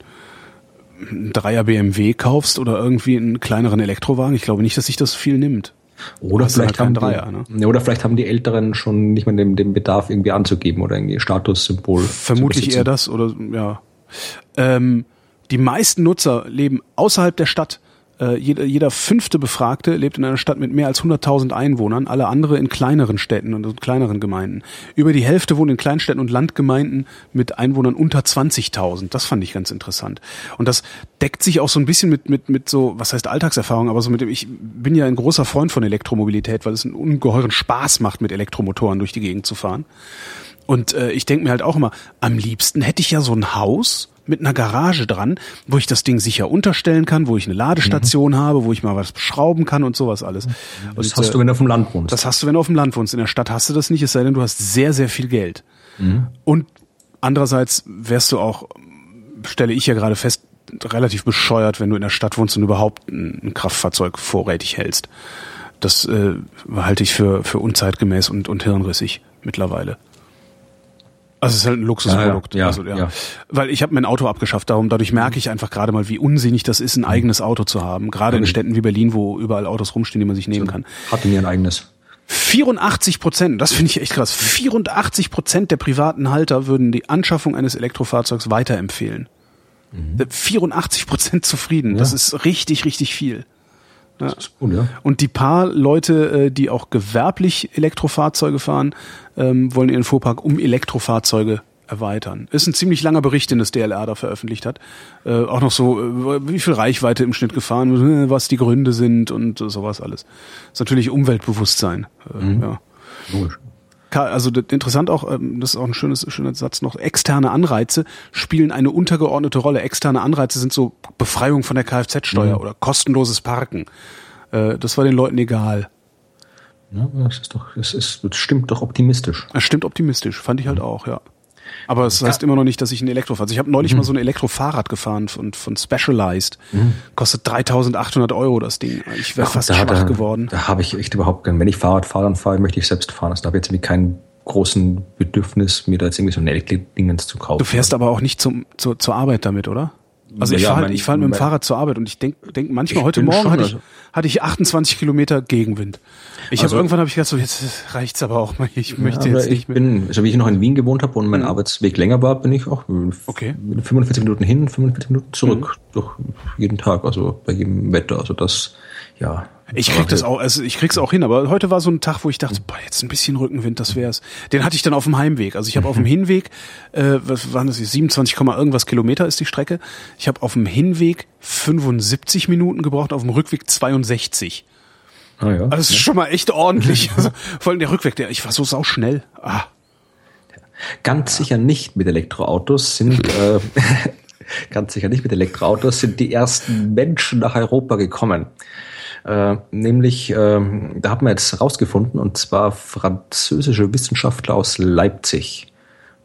ein Dreier BMW kaufst oder irgendwie einen kleineren Elektrowagen. Ich glaube nicht, dass sich das viel nimmt. Oder vielleicht, halt haben Dreier, die, ne? oder vielleicht haben die Älteren schon nicht mehr den, den Bedarf irgendwie anzugeben oder irgendwie Statussymbol. Vermutlich eher das oder ja. Ähm, die meisten Nutzer leben außerhalb der Stadt. Äh, jeder, jeder fünfte Befragte lebt in einer Stadt mit mehr als 100.000 Einwohnern, alle andere in kleineren Städten und kleineren Gemeinden. Über die Hälfte wohnen in Kleinstädten und Landgemeinden mit Einwohnern unter 20.000. Das fand ich ganz interessant. Und das deckt sich auch so ein bisschen mit, mit, mit so, was heißt Alltagserfahrung, aber so mit dem, ich bin ja ein großer Freund von Elektromobilität, weil es einen ungeheuren Spaß macht, mit Elektromotoren durch die Gegend zu fahren. Und äh, ich denke mir halt auch immer, am liebsten hätte ich ja so ein Haus, mit einer Garage dran, wo ich das Ding sicher unterstellen kann, wo ich eine Ladestation mhm. habe, wo ich mal was schrauben kann und sowas alles. Das und, hast du, wenn du auf dem Land wohnst. Das hast du, wenn du auf dem Land wohnst. In der Stadt hast du das nicht, es sei denn, du hast sehr, sehr viel Geld. Mhm. Und andererseits wärst du auch, stelle ich ja gerade fest, relativ bescheuert, wenn du in der Stadt wohnst und überhaupt ein Kraftfahrzeug vorrätig hältst. Das äh, halte ich für, für unzeitgemäß und, und hirnrissig mittlerweile. Also es ist halt ein Luxusprodukt. Ja, ja, also, ja. ja. Weil ich habe mein Auto abgeschafft, darum dadurch merke ich einfach gerade mal, wie unsinnig das ist, ein eigenes Auto zu haben. Gerade in Städten wie Berlin, wo überall Autos rumstehen, die man sich nehmen kann. Hatte mir ein eigenes. 84 Prozent, das finde ich echt krass. 84 Prozent der privaten Halter würden die Anschaffung eines Elektrofahrzeugs weiterempfehlen. Mhm. 84 Prozent zufrieden. Das ist richtig, richtig viel. Ja. Cool, ja. Und die paar Leute, äh, die auch gewerblich Elektrofahrzeuge fahren, ähm, wollen ihren Fuhrpark um Elektrofahrzeuge erweitern. Ist ein ziemlich langer Bericht, den das DLR da veröffentlicht hat. Äh, auch noch so, äh, wie viel Reichweite im Schnitt gefahren, was die Gründe sind und sowas alles. Ist natürlich Umweltbewusstsein. Mhm. Ja. Logisch also interessant auch, ähm, das ist auch ein schönes, schöner Satz noch, externe Anreize spielen eine untergeordnete Rolle. Externe Anreize sind so Befreiung von der Kfz-Steuer mhm. oder kostenloses Parken. Äh, das war den Leuten egal. Ja, das ist doch, es ist, das stimmt doch optimistisch. Es stimmt optimistisch, fand ich halt mhm. auch, ja. Aber es das heißt immer noch nicht, dass ich ein Elektro fahre. Also ich habe neulich mhm. mal so ein Elektrofahrrad gefahren von, von Specialized. Mhm. Kostet 3800 Euro das Ding. Ich wäre fast da, schwach da, geworden. Da habe ich echt überhaupt keinen. Wenn ich Fahrrad fahre, dann fahre, möchte ich selbst fahren. Also da habe ich jetzt irgendwie kein großen Bedürfnis, mir da jetzt irgendwie so ein Elektrodingens zu kaufen. Du fährst aber auch nicht zum, zur, zur Arbeit damit, oder? Also ich Ja, fahre mein- ich fahr mit dem Fahrrad zur Arbeit und ich denke denk manchmal, heute Morgen hatte ich, also- hatte ich 28 Kilometer Gegenwind. Ich Also- irgendwann habe ich gedacht, so jetzt reicht's aber auch mal. Ich möchte Ja, jetzt nicht ich mehr. Mhm. bin, also wie ich noch in Wien gewohnt habe und mein Arbeitsweg länger war, bin ich auch Okay. Mhm. mit 45 Minuten hin, 45 Minuten zurück, durch jeden Tag, also bei jedem Wetter. Also das, ja. Ich Aber krieg das auch, also ich krieg's auch hin, aber heute war so ein Tag, wo ich dachte, boah, jetzt ein bisschen Rückenwind, das wär's. Den hatte ich dann auf dem Heimweg. Also ich habe auf dem Hinweg, äh, was waren das, 27, Komma irgendwas Kilometer ist die Strecke. Ich habe auf dem Hinweg 75 Minuten gebraucht, auf dem Rückweg 62. Ah, ja. Also das ist schon mal echt ordentlich. [LAUGHS] Also, vor allem der Rückweg, der, ich war so sauschnell. Ah. Ganz sicher nicht mit Elektroautos sind, [LAUGHS] äh, [LAUGHS] ganz sicher nicht mit Elektroautos sind die ersten Menschen nach Europa gekommen. Äh, nämlich, ähm, da hat man jetzt rausgefunden, und zwar französische Wissenschaftler aus Leipzig.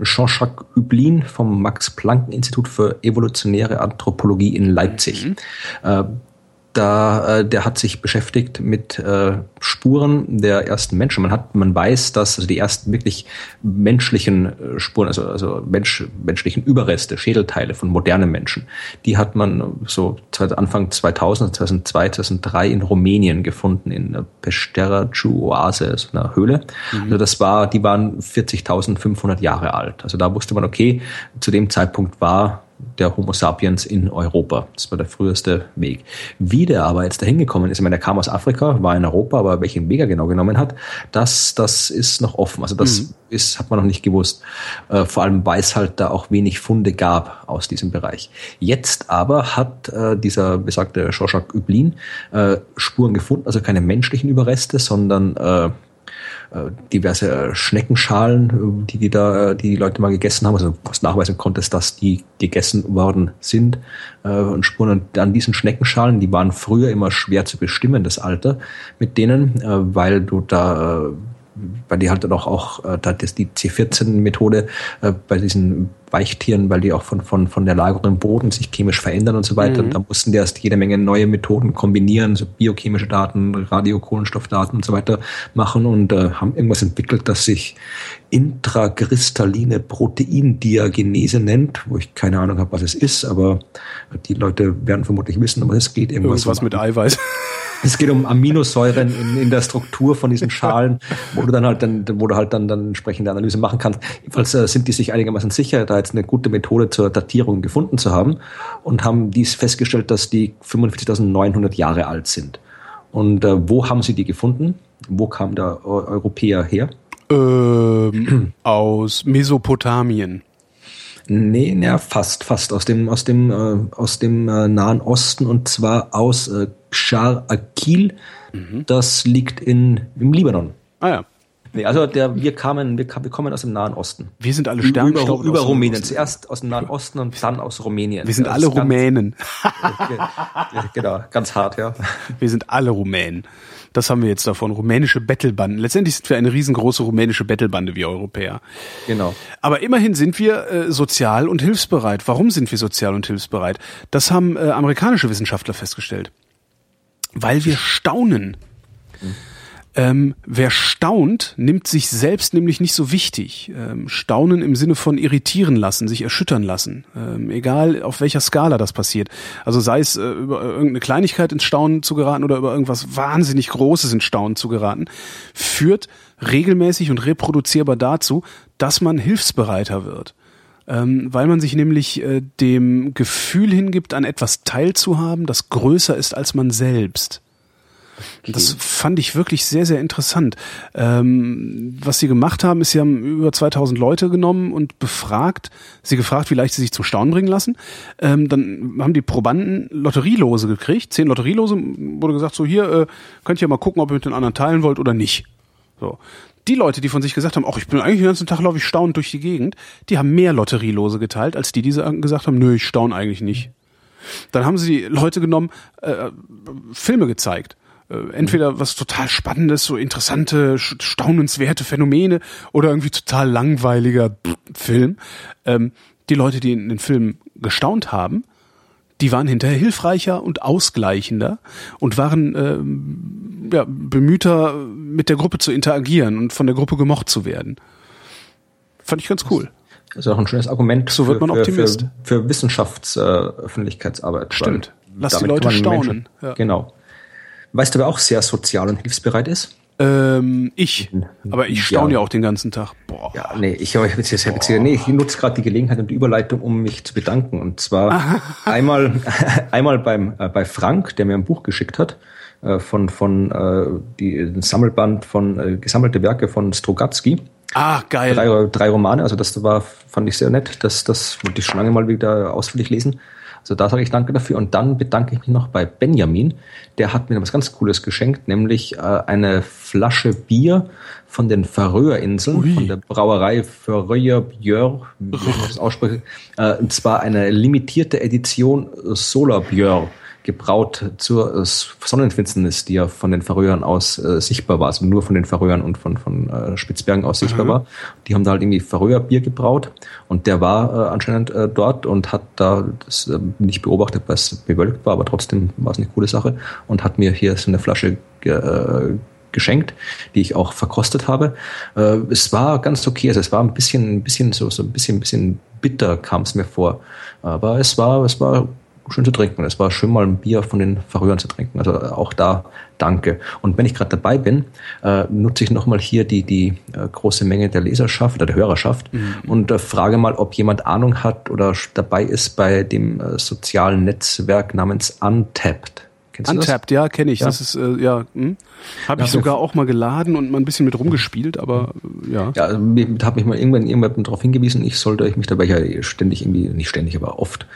Jean-Jacques Hublin vom Max-Planck-Institut für evolutionäre Anthropologie in Leipzig. Äh, da, äh, der hat sich beschäftigt mit äh, Spuren der ersten Menschen. Man hat, man weiß, dass also die ersten wirklich menschlichen äh, Spuren, also also Mensch, menschlichen Überreste, Schädelteile von modernen Menschen, die hat man so Anfang 2000, 2002, 2003 in Rumänien gefunden in der Pesteraju-Oase, so einer Höhle. Also das war, die waren 40.500 Jahre alt. Also da wusste man, okay, zu dem Zeitpunkt war der Homo sapiens in Europa. Das war der früheste Weg. Wie der aber jetzt dahin gekommen ist, ich meine, der kam aus Afrika, war in Europa, aber welchen Weg er genau genommen hat, das, das ist noch offen. Also das ist, hat man noch nicht gewusst. Äh, vor allem, weil es halt da auch wenig Funde gab aus diesem Bereich. Jetzt aber hat äh, dieser besagte Jean-Jacques Hublin äh, Spuren gefunden, also keine menschlichen Überreste, sondern äh, diverse äh, Schneckenschalen, äh, die die da, äh, die die Leute mal gegessen haben, also was nachweisen konnte, ist, dass die gegessen worden sind äh, und Spuren und an diesen Schneckenschalen, die waren früher immer schwer zu bestimmen, das Alter mit denen, äh, weil du da äh, weil die halt dann auch, auch äh, da ist die C14-Methode äh, bei diesen Weichtieren, weil die auch von, von, von der Lagerung im Boden sich chemisch verändern und so weiter. Und da mussten die erst jede Menge neue Methoden kombinieren, so biochemische Daten, Radiokohlenstoffdaten und so weiter machen und äh, haben irgendwas entwickelt, das sich intrakristalline Proteindiagenese nennt, wo ich keine Ahnung habe, was es ist, aber die Leute werden vermutlich wissen, um was es geht. Irgendwas Irgendwas mit Eiweiß. Es geht um Aminosäuren in, in der Struktur von diesen Schalen, wo du dann halt dann, wo du halt dann, dann entsprechende Analyse machen kannst. Jedenfalls äh, sind die sich einigermaßen sicher, da jetzt eine gute Methode zur Datierung gefunden zu haben und haben dies festgestellt, dass die 45.900 Jahre alt sind. Und äh, wo haben sie die gefunden? Wo kam der Eu Europäer her? ähm, [CLEARS THROAT] aus Mesopotamien. Nee, na, fast, fast aus dem, aus dem, äh, aus dem äh, Nahen Osten und zwar aus äh, Shar Akil. Das liegt in, im Libanon. Ah ja. Nee, also der, wir kamen, wir, wir kommen aus dem Nahen Osten. Wir sind alle Über, Sternstaub. über dem Rumänien. Zuerst aus dem Nahen Osten und dann aus Rumänien. Wir sind Das alle ist ganz- Rumänen. Genau, ganz hart, ja. Wir sind alle Rumänen. Das haben wir jetzt davon. Rumänische Bettelbanden. Letztendlich sind wir eine riesengroße rumänische Bettelbande, wir Europäer. Genau. Aber immerhin sind wir äh, sozial und hilfsbereit. Warum sind wir sozial und hilfsbereit? Das haben äh, amerikanische Wissenschaftler festgestellt. Weil wir staunen. Ähm, wer staunt, nimmt sich selbst nämlich nicht so wichtig. Ähm, staunen im Sinne von irritieren lassen, sich erschüttern lassen. Ähm, egal auf welcher Skala das passiert. Also sei es äh, über irgendeine Kleinigkeit ins Staunen zu geraten oder über irgendwas wahnsinnig Großes ins Staunen zu geraten, führt regelmäßig und reproduzierbar dazu, dass man hilfsbereiter wird ähm, weil man sich nämlich äh, dem Gefühl hingibt, an etwas teilzuhaben, das größer ist als man selbst. Und Das fand ich wirklich sehr, sehr interessant. Ähm, was sie gemacht haben, ist, sie haben über 2000 Leute genommen und befragt, sie gefragt, wie leicht sie sich zum Staunen bringen lassen. Ähm, dann haben die Probanden Lotterielose gekriegt, zehn Lotterielose, wurde gesagt, so hier, äh, könnt ihr mal gucken, ob ihr mit den anderen teilen wollt oder nicht. So. Die Leute, die von sich gesagt haben, ach, ich bin eigentlich den ganzen Tag laufe ich staunend durch die Gegend, die haben mehr Lotterielose geteilt, als die, die gesagt haben, nö, ich staune eigentlich nicht. Dann haben sie die Leute genommen, äh, Filme gezeigt. Äh, entweder was total Spannendes, so interessante, staunenswerte Phänomene oder irgendwie total langweiliger Film. Ähm, die Leute, die in den Film gestaunt haben, die waren hinterher hilfreicher und ausgleichender und waren ähm, ja, bemühter, mit der Gruppe zu interagieren und von der Gruppe gemocht zu werden. Fand ich ganz cool. Das ist auch ein schönes Argument so wird man für, Optimist. für, für Wissenschaftsöffentlichkeitsarbeit. Stimmt. Lass die Leute staunen. Ja. Genau. Weißt du, wer auch sehr sozial und hilfsbereit ist? Ähm, ich. Aber ich staune ja. ja. auch den ganzen Tag. Boah. Ja, nee, ich, ich, jetzt, jetzt, jetzt, nee, ich nutze gerade die Gelegenheit und die Überleitung, um mich zu bedanken. Und zwar [LAUGHS] einmal, [LAUGHS] einmal beim, äh, bei Frank, der mir ein Buch geschickt hat, äh, von, von äh, die, Sammelband von äh, gesammelte Werke von Strogatzky. Ah, geil. Drei, drei Romane, also das war, fand ich sehr nett. Das, das wollte ich schon lange mal wieder ausführlich lesen. Also da sage ich danke dafür. Und dann bedanke ich mich noch bei Benjamin. Der hat mir was ganz Cooles geschenkt, nämlich äh, eine Flasche Bier von den Färöerinseln, von der Brauerei Färöer Björ, wie ich das ausspreche. Äh, und zwar eine limitierte Edition Solar Björ gebraut zur äh, Sonnenfinsternis, die ja von den Färöern aus äh, sichtbar war, also nur von den Färöern und von, von äh, Spitzbergen aus sichtbar mhm. war. Die haben da halt irgendwie Färöer Bier gebraut und der war äh, anscheinend äh, dort und hat da das äh, nicht beobachtet, weil es bewölkt war, aber trotzdem war es eine coole Sache und hat mir hier so eine Flasche äh, geschenkt, die ich auch verkostet habe. Äh, es war ganz okay, also es war ein bisschen, ein bisschen so, so ein bisschen, ein bisschen bitter kam es mir vor, aber es war, es war schön zu trinken. Es war schön, mal ein Bier von den Färöern zu trinken. Also auch da danke. Und wenn ich gerade dabei bin, äh, nutze ich nochmal hier die, die äh, große Menge der Leserschaft oder der Hörerschaft mhm. und äh, frage mal, ob jemand Ahnung hat oder dabei ist bei dem äh, sozialen Netzwerk namens Untapped. Kennst Untapped, ja, kenne ich. Ja. Das ist, äh, ja, hm. habe ich sogar auch mal geladen und mal ein bisschen mit rumgespielt, aber äh, ja. Ja, also, hat mich mal irgendwann irgendwann darauf hingewiesen, ich sollte ich mich dabei ja ständig irgendwie, nicht ständig, aber oft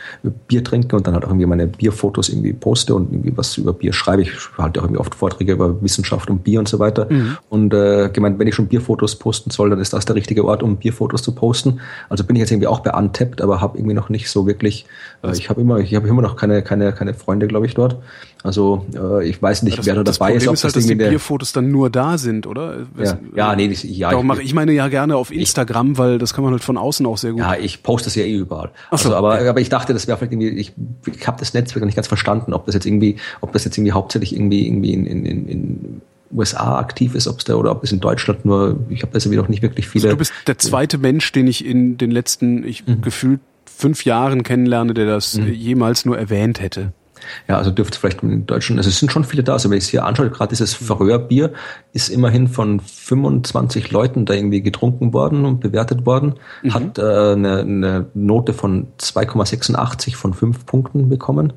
Bier trinken und dann halt auch irgendwie meine Bierfotos irgendwie poste und irgendwie was über Bier schreibe. Ich halte auch irgendwie oft Vorträge über Wissenschaft und Bier und so weiter. Mhm. Und äh, gemeint, wenn ich schon Bierfotos posten soll, dann ist das der richtige Ort, um Bierfotos zu posten. Also bin ich jetzt irgendwie auch bei Untapped, aber habe irgendwie noch nicht so wirklich, äh, ich habe immer, ich habe immer noch keine, keine, keine Freunde, glaube ich, dort. Also äh, ich weiß nicht, das, wer da dabei ist. Ob ist halt, das dass die Bierfotos dann nur da sind, oder? Ja, ja nee, das, ja. Darum mache ich meine ja gerne auf Instagram, ich, weil das kann man halt von außen auch sehr gut. Ja, ich poste das ja eh überall. Ach so, also, aber, okay. aber ich dachte, das wäre vielleicht irgendwie, ich, ich habe das Netzwerk noch nicht ganz verstanden, ob das jetzt irgendwie, ob das jetzt irgendwie hauptsächlich irgendwie irgendwie in, in, in, in USA aktiv ist, ob es da oder ob es in Deutschland nur, ich habe da irgendwie noch nicht wirklich viele. Also du bist der zweite Mensch, den ich in den letzten, ich mhm. gefühlt fünf Jahren kennenlerne, der das mhm. jemals nur erwähnt hätte. Ja, also dürfte vielleicht in Deutschland, also es sind schon viele da. Also wenn ich es hier anschaue, gerade dieses Färöerbier ist immerhin von 25 Leuten da irgendwie getrunken worden und bewertet worden, mhm. hat äh, eine, eine Note von 2,86 von 5 Punkten bekommen.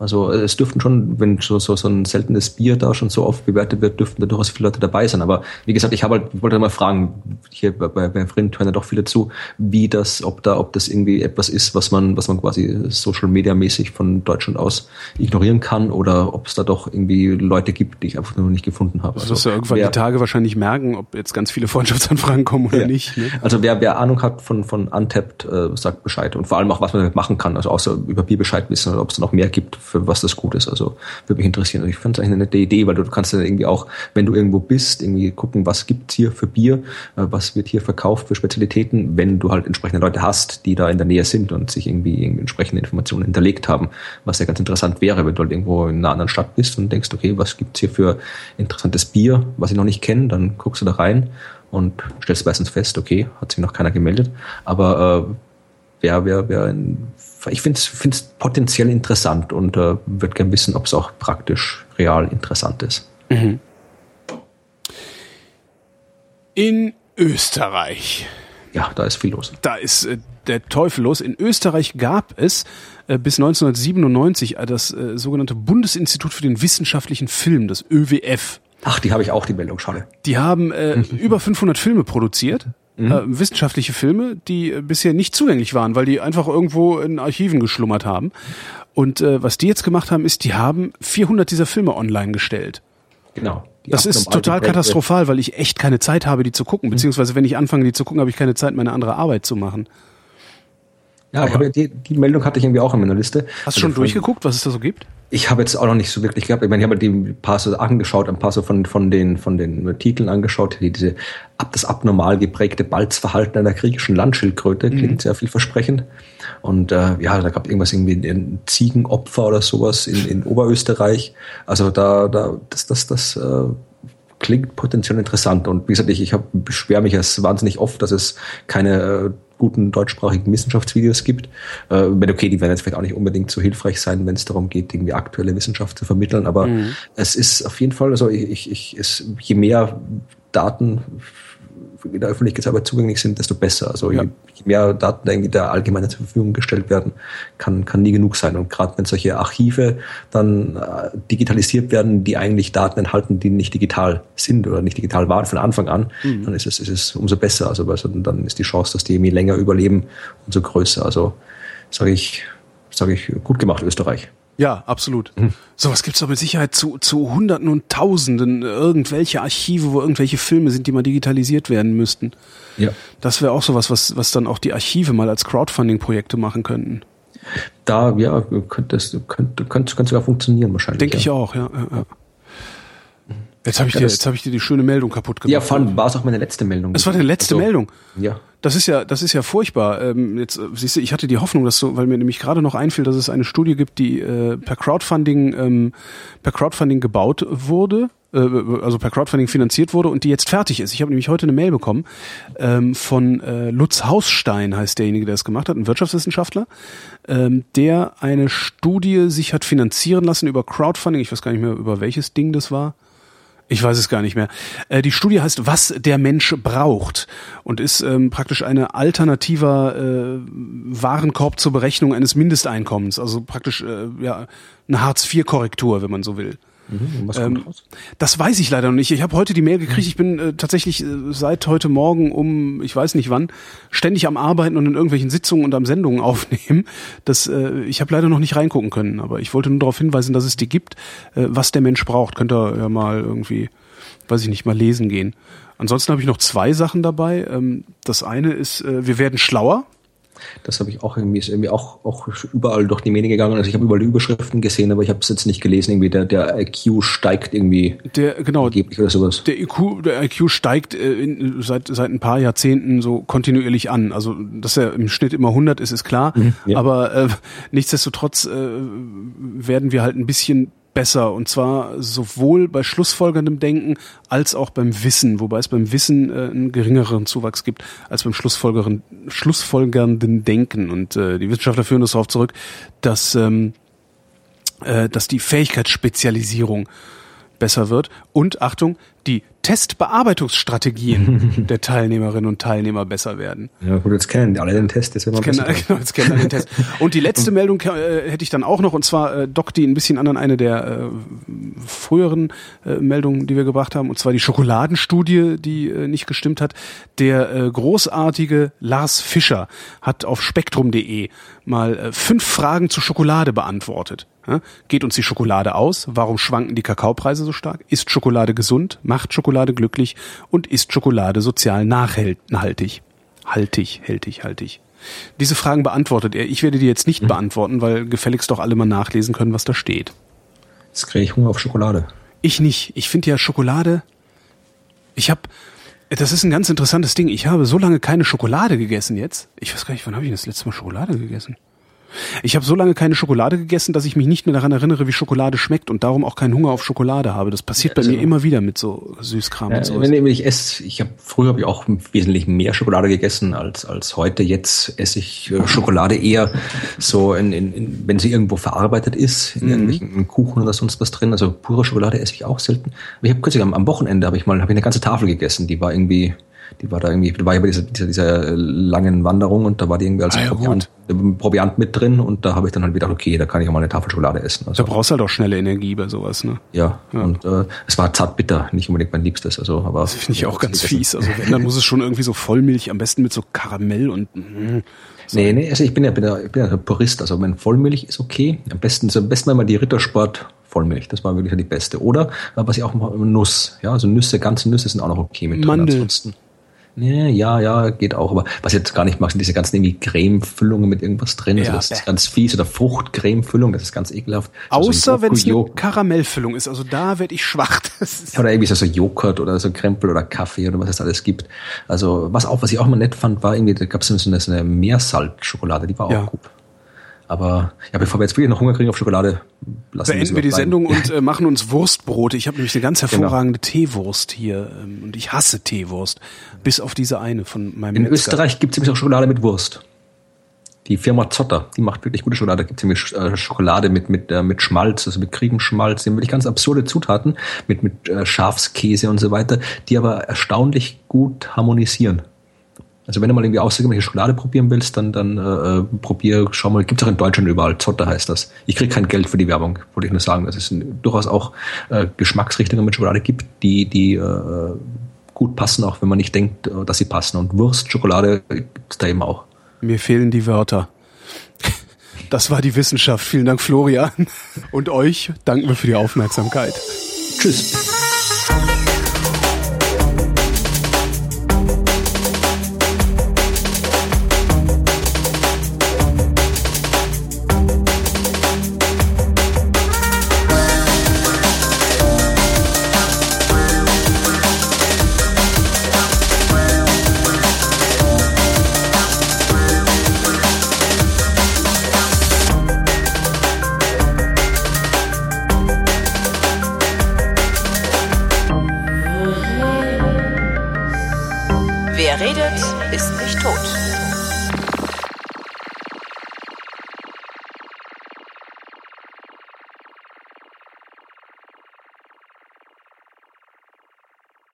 Also es dürften schon, wenn so, so, so ein seltenes Bier da schon so oft bewertet wird, dürften da durchaus viele Leute dabei sein. Aber wie gesagt, ich habe halt, wollte mal fragen, hier bei, bei, bei Vrind hören ja doch viele zu, wie das, ob da, ob das irgendwie etwas ist, was man, was man quasi Social Media mäßig von Deutschland aus ignorieren kann oder ob es da doch irgendwie Leute gibt, die ich einfach noch nicht gefunden habe. Also, also wirst du irgendwann wer, die Tage wahrscheinlich merken, ob jetzt ganz viele Freundschaftsanfragen kommen oder ja. nicht. Ne? Also wer, wer Ahnung hat von, von Untapped, äh, sagt Bescheid. Und vor allem auch, was man damit machen kann. Also außer über Bier Bescheid wissen oder ob es da noch mehr gibt für was das gut ist. Also würde mich interessieren. Also ich finde es eigentlich eine nette Idee, weil du, du kannst dann irgendwie auch, wenn du irgendwo bist, irgendwie gucken, was gibt's hier für Bier, äh, was wird hier verkauft für Spezialitäten, wenn du halt entsprechende Leute hast, die da in der Nähe sind und sich irgendwie, irgendwie entsprechende Informationen hinterlegt haben, was ja ganz interessant wäre, wenn du halt irgendwo in einer anderen Stadt bist und denkst, okay, was gibt's hier für interessantes Bier, was ich noch nicht kenne, dann guckst du da rein und stellst meistens fest, okay, hat sich noch keiner gemeldet, aber äh, wer, wer, wer ich finde es potenziell interessant und äh, würde gerne wissen, ob es auch praktisch real interessant ist. Mhm. In Österreich. Ja, da ist viel los. Da ist äh, der Teufel los. In Österreich gab es äh, bis 1997 äh, das äh, sogenannte Bundesinstitut für den wissenschaftlichen Film, das ÖWF. Ach, die habe ich auch, die Meldung, schade. Die haben äh, [LAUGHS] über 500 Filme produziert mhm. äh, wissenschaftliche Filme, die äh, bisher nicht zugänglich waren, weil die einfach irgendwo in Archiven geschlummert haben. Und äh, was die jetzt gemacht haben, ist, die haben 400 dieser Filme online gestellt. Genau. Das ist total katastrophal, weil ich echt keine Zeit habe, die zu gucken. Mhm. Beziehungsweise, wenn ich anfange, die zu gucken, habe ich keine Zeit, meine andere Arbeit zu machen. Ja, ich habe die, die Meldung hatte ich irgendwie auch in meiner Liste. Hast du schon also durchgeguckt, was es da so gibt? Ich habe jetzt auch noch nicht so wirklich gehabt. Ich meine, ich habe die paar so angeschaut, ein paar so von, von den, von den Titeln angeschaut, die diese ab das abnormal geprägte Balzverhalten einer griechischen Landschildkröte mhm. klingt sehr vielversprechend. Und äh, ja, da gab irgendwas irgendwie ein Ziegenopfer oder sowas in, in Oberösterreich. Also da, da, das, das, das äh, klingt potenziell interessant. Und wie gesagt, ich, ich hab, beschwere mich es wahnsinnig oft, dass es keine äh, guten deutschsprachigen Wissenschaftsvideos gibt. Äh, okay, die werden jetzt vielleicht auch nicht unbedingt so hilfreich sein, wenn es darum geht, irgendwie aktuelle Wissenschaft zu vermitteln, aber mhm. es ist auf jeden Fall, also ich, ich, es, je mehr Daten in der Öffentlichkeit aber zugänglich sind, desto besser. Also ja. je, je, mehr Daten irgendwie der Allgemeinen zur Verfügung gestellt werden, kann, kann nie genug sein. Und gerade wenn solche Archive dann äh, digitalisiert werden, die eigentlich Daten enthalten, die nicht digital sind oder nicht digital waren von Anfang an, mhm. dann ist es, ist es umso besser. Also dann ist die Chance, dass die irgendwie länger überleben, umso größer. Also sage ich, sage ich, gut gemacht, Österreich. Ja, absolut. Mhm. Sowas gibt's doch mit Sicherheit zu, zu Hunderten und Tausenden irgendwelche Archive, wo irgendwelche Filme sind, die mal digitalisiert werden müssten. Ja. Das wäre auch sowas, was, was dann auch die Archive mal als Crowdfunding-Projekte machen könnten. Da, ja, könnte es könnte, könnte, könnte sogar funktionieren wahrscheinlich. Denke ja. ich auch, ja. ja, ja. Jetzt habe ich, dir, jetzt hab ich dir die schöne Meldung kaputt gemacht. Ja, vor war es auch meine letzte Meldung. Es war deine letzte also, Meldung. Ja. Das ist ja, das ist ja furchtbar. Ähm, jetzt äh, siehst du, ich hatte die Hoffnung, dass so, weil mir nämlich gerade noch einfiel, dass es eine Studie gibt, die äh, per Crowdfunding, ähm, per Crowdfunding gebaut wurde, äh, also per Crowdfunding finanziert wurde und die jetzt fertig ist. Ich habe nämlich heute eine Mail bekommen ähm, von äh, Lutz Hausstein, heißt derjenige, der das gemacht hat, ein Wirtschaftswissenschaftler, ähm, der eine Studie sich hat finanzieren lassen über Crowdfunding. Ich weiß gar nicht mehr, über welches Ding das war. Ich weiß es gar nicht mehr. Äh, die Studie heißt Was der Mensch braucht und ist ähm, praktisch eine alternativer äh, Warenkorb zur Berechnung eines Mindesteinkommens. Also praktisch äh, ja eine Hartz-IV-Korrektur, wenn man so will. Mhm, was kommt ähm, raus? Das weiß ich leider noch nicht. Ich habe heute die Mail gekriegt. Ich bin äh, tatsächlich äh, seit heute Morgen um, ich weiß nicht wann, ständig am Arbeiten und in irgendwelchen Sitzungen und am Sendungen [LAUGHS] aufnehmen. Das, äh, ich habe leider noch nicht reingucken können, aber ich wollte nur darauf hinweisen, dass es die gibt. Äh, was der Mensch braucht, könnt ihr ja mal irgendwie, weiß ich nicht, mal lesen gehen. Ansonsten habe ich noch zwei Sachen dabei. Ähm, das eine ist, äh, wir werden schlauer. Das habe ich auch irgendwie, ist irgendwie auch, auch überall durch die Medien gegangen. Also ich habe überall die Überschriften gesehen, aber ich habe es jetzt nicht gelesen. Irgendwie der, der IQ steigt irgendwie. Der, genau. Oder sowas. Der IQ, der IQ steigt äh, in, seit, seit ein paar Jahrzehnten so kontinuierlich an. Also, dass er im Schnitt immer 100 ist, ist klar. Mhm, ja. Aber äh, nichtsdestotrotz äh, werden wir halt ein bisschen besser. Und zwar sowohl bei schlussfolgerndem Denken als auch beim Wissen, wobei es beim Wissen äh, einen geringeren Zuwachs gibt als beim schlussfolgernden Denken. Und äh, die Wissenschaftler führen das darauf zurück, dass ähm, äh, dass die Fähigkeitsspezialisierung besser wird und Achtung, die Testbearbeitungsstrategien [LAUGHS] der Teilnehmerinnen und Teilnehmer besser werden. Ja gut, jetzt kennen alle den Test, jetzt, jetzt, kennen, [LAUGHS] genau, jetzt kennen alle den Test. Und die letzte [LAUGHS] Meldung äh, hätte ich dann auch noch, und zwar äh, dockt die ein bisschen an an eine der äh, früheren äh, Meldungen, die wir gebracht haben, und zwar die Schokoladenstudie, die äh, nicht gestimmt hat. Der äh, großartige Lars Fischer hat auf spektrum.de mal äh, fünf Fragen zur Schokolade beantwortet. Geht uns die Schokolade aus? Warum schwanken die Kakaopreise so stark? Ist Schokolade gesund? Macht Schokolade glücklich? Und ist Schokolade sozial nachhaltig? Haltig, hältig, haltig. Diese Fragen beantwortet er. Ich werde die jetzt nicht mhm. beantworten, weil gefälligst doch alle mal nachlesen können, was da steht. Jetzt kriege ich Hunger auf Schokolade. Ich nicht. Ich finde ja Schokolade. Ich habe, das ist ein ganz interessantes Ding. Ich habe so lange keine Schokolade gegessen jetzt. Ich weiß gar nicht, wann habe ich das letzte Mal Schokolade gegessen? Ich habe so lange keine Schokolade gegessen, dass ich mich nicht mehr daran erinnere, wie Schokolade schmeckt und darum auch keinen Hunger auf Schokolade habe. Das passiert ja, also, bei mir immer wieder mit so Süßkram ja, und so. Wenn ich esse, ich habe früher habe ich auch wesentlich mehr Schokolade gegessen als als heute. Jetzt esse ich äh, Schokolade eher so, in, in, in, wenn sie irgendwo verarbeitet ist, in mhm. irgendwelchen Kuchen oder sonst was drin. Also pure Schokolade esse ich auch selten. Aber ich habe kürzlich am, am Wochenende habe ich mal habe ich eine ganze Tafel gegessen. Die war irgendwie die war da irgendwie, da war ich bei dieser, dieser, dieser langen Wanderung und da war die irgendwie als ah, ja, Proviant, Proviant, mit drin und da habe ich dann halt gedacht, okay, da kann ich auch mal eine Tafel Schokolade essen. Also, da brauchst du halt auch schnelle Energie bei sowas, ne? Ja, ja. und äh, es war zart bitter, nicht unbedingt mein Liebstes. Also, aber das finde ich auch ganz fies. Also wenn, dann [LAUGHS] muss es schon irgendwie so Vollmilch, am besten mit so Karamell und mh, so. Nee, nee, also ich bin ja, bin ja, ich bin ja Purist, also wenn Vollmilch ist okay. Am besten, also am besten mal die Rittersport Vollmilch, das war wirklich die beste. Oder was ich auch mal Nuss, ja, also Nüsse, ganze Nüsse sind auch noch okay mit drin. Mandel. Ansonsten. Ja, ja, geht auch. Aber was ich jetzt gar nicht mag, sind diese ganzen irgendwie Cremefüllungen mit irgendwas drin. Also ja, also das ist ganz fies. Oder Fruchtcremefüllung, das ist ganz ekelhaft. Außer so wenn es eine Karamellfüllung ist. Also da werde ich schwach. [LAUGHS] Ja, oder irgendwie so, Joghurt oder so Krempel oder Kaffee oder was es alles gibt. Also was auch, was ich auch mal nett fand, war irgendwie, da gab es so eine, so eine Meersalzschokolade, die war auch ja. gut. Aber ja, bevor wir jetzt wirklich noch Hunger kriegen auf Schokolade, lassen Beenden wir die Sendung und [LAUGHS] äh, machen uns Wurstbrote. Ich habe nämlich eine ganz genau. hervorragende genau. Teewurst hier ähm, und ich hasse Teewurst, bis auf diese eine von meinem In Metzger. Österreich gibt es nämlich auch Schokolade mit Wurst. Die Firma Zotter, die macht wirklich gute Schokolade. Da gibt es nämlich äh, Schokolade mit, mit, äh, mit Schmalz, also mit Kriegenschmalz, die haben wirklich ganz absurde Zutaten, mit, mit äh, Schafskäse und so weiter, die aber erstaunlich gut harmonisieren. Also wenn du mal irgendwie außergewöhnliche Schokolade probieren willst, dann, dann äh, probier, schau mal, gibt es auch in Deutschland überall, Zotter heißt das. Ich kriege kein Geld für die Werbung, wollte ich nur sagen, dass es durchaus auch äh, Geschmacksrichtungen mit Schokolade gibt, die, die äh, gut passen, auch wenn man nicht denkt, äh, dass sie passen. Und Wurst, Schokolade gibt es da eben auch. Mir fehlen die Wörter. Das war die Wissenschaft. Vielen Dank, Florian. Und euch danken wir für die Aufmerksamkeit. Tschüss.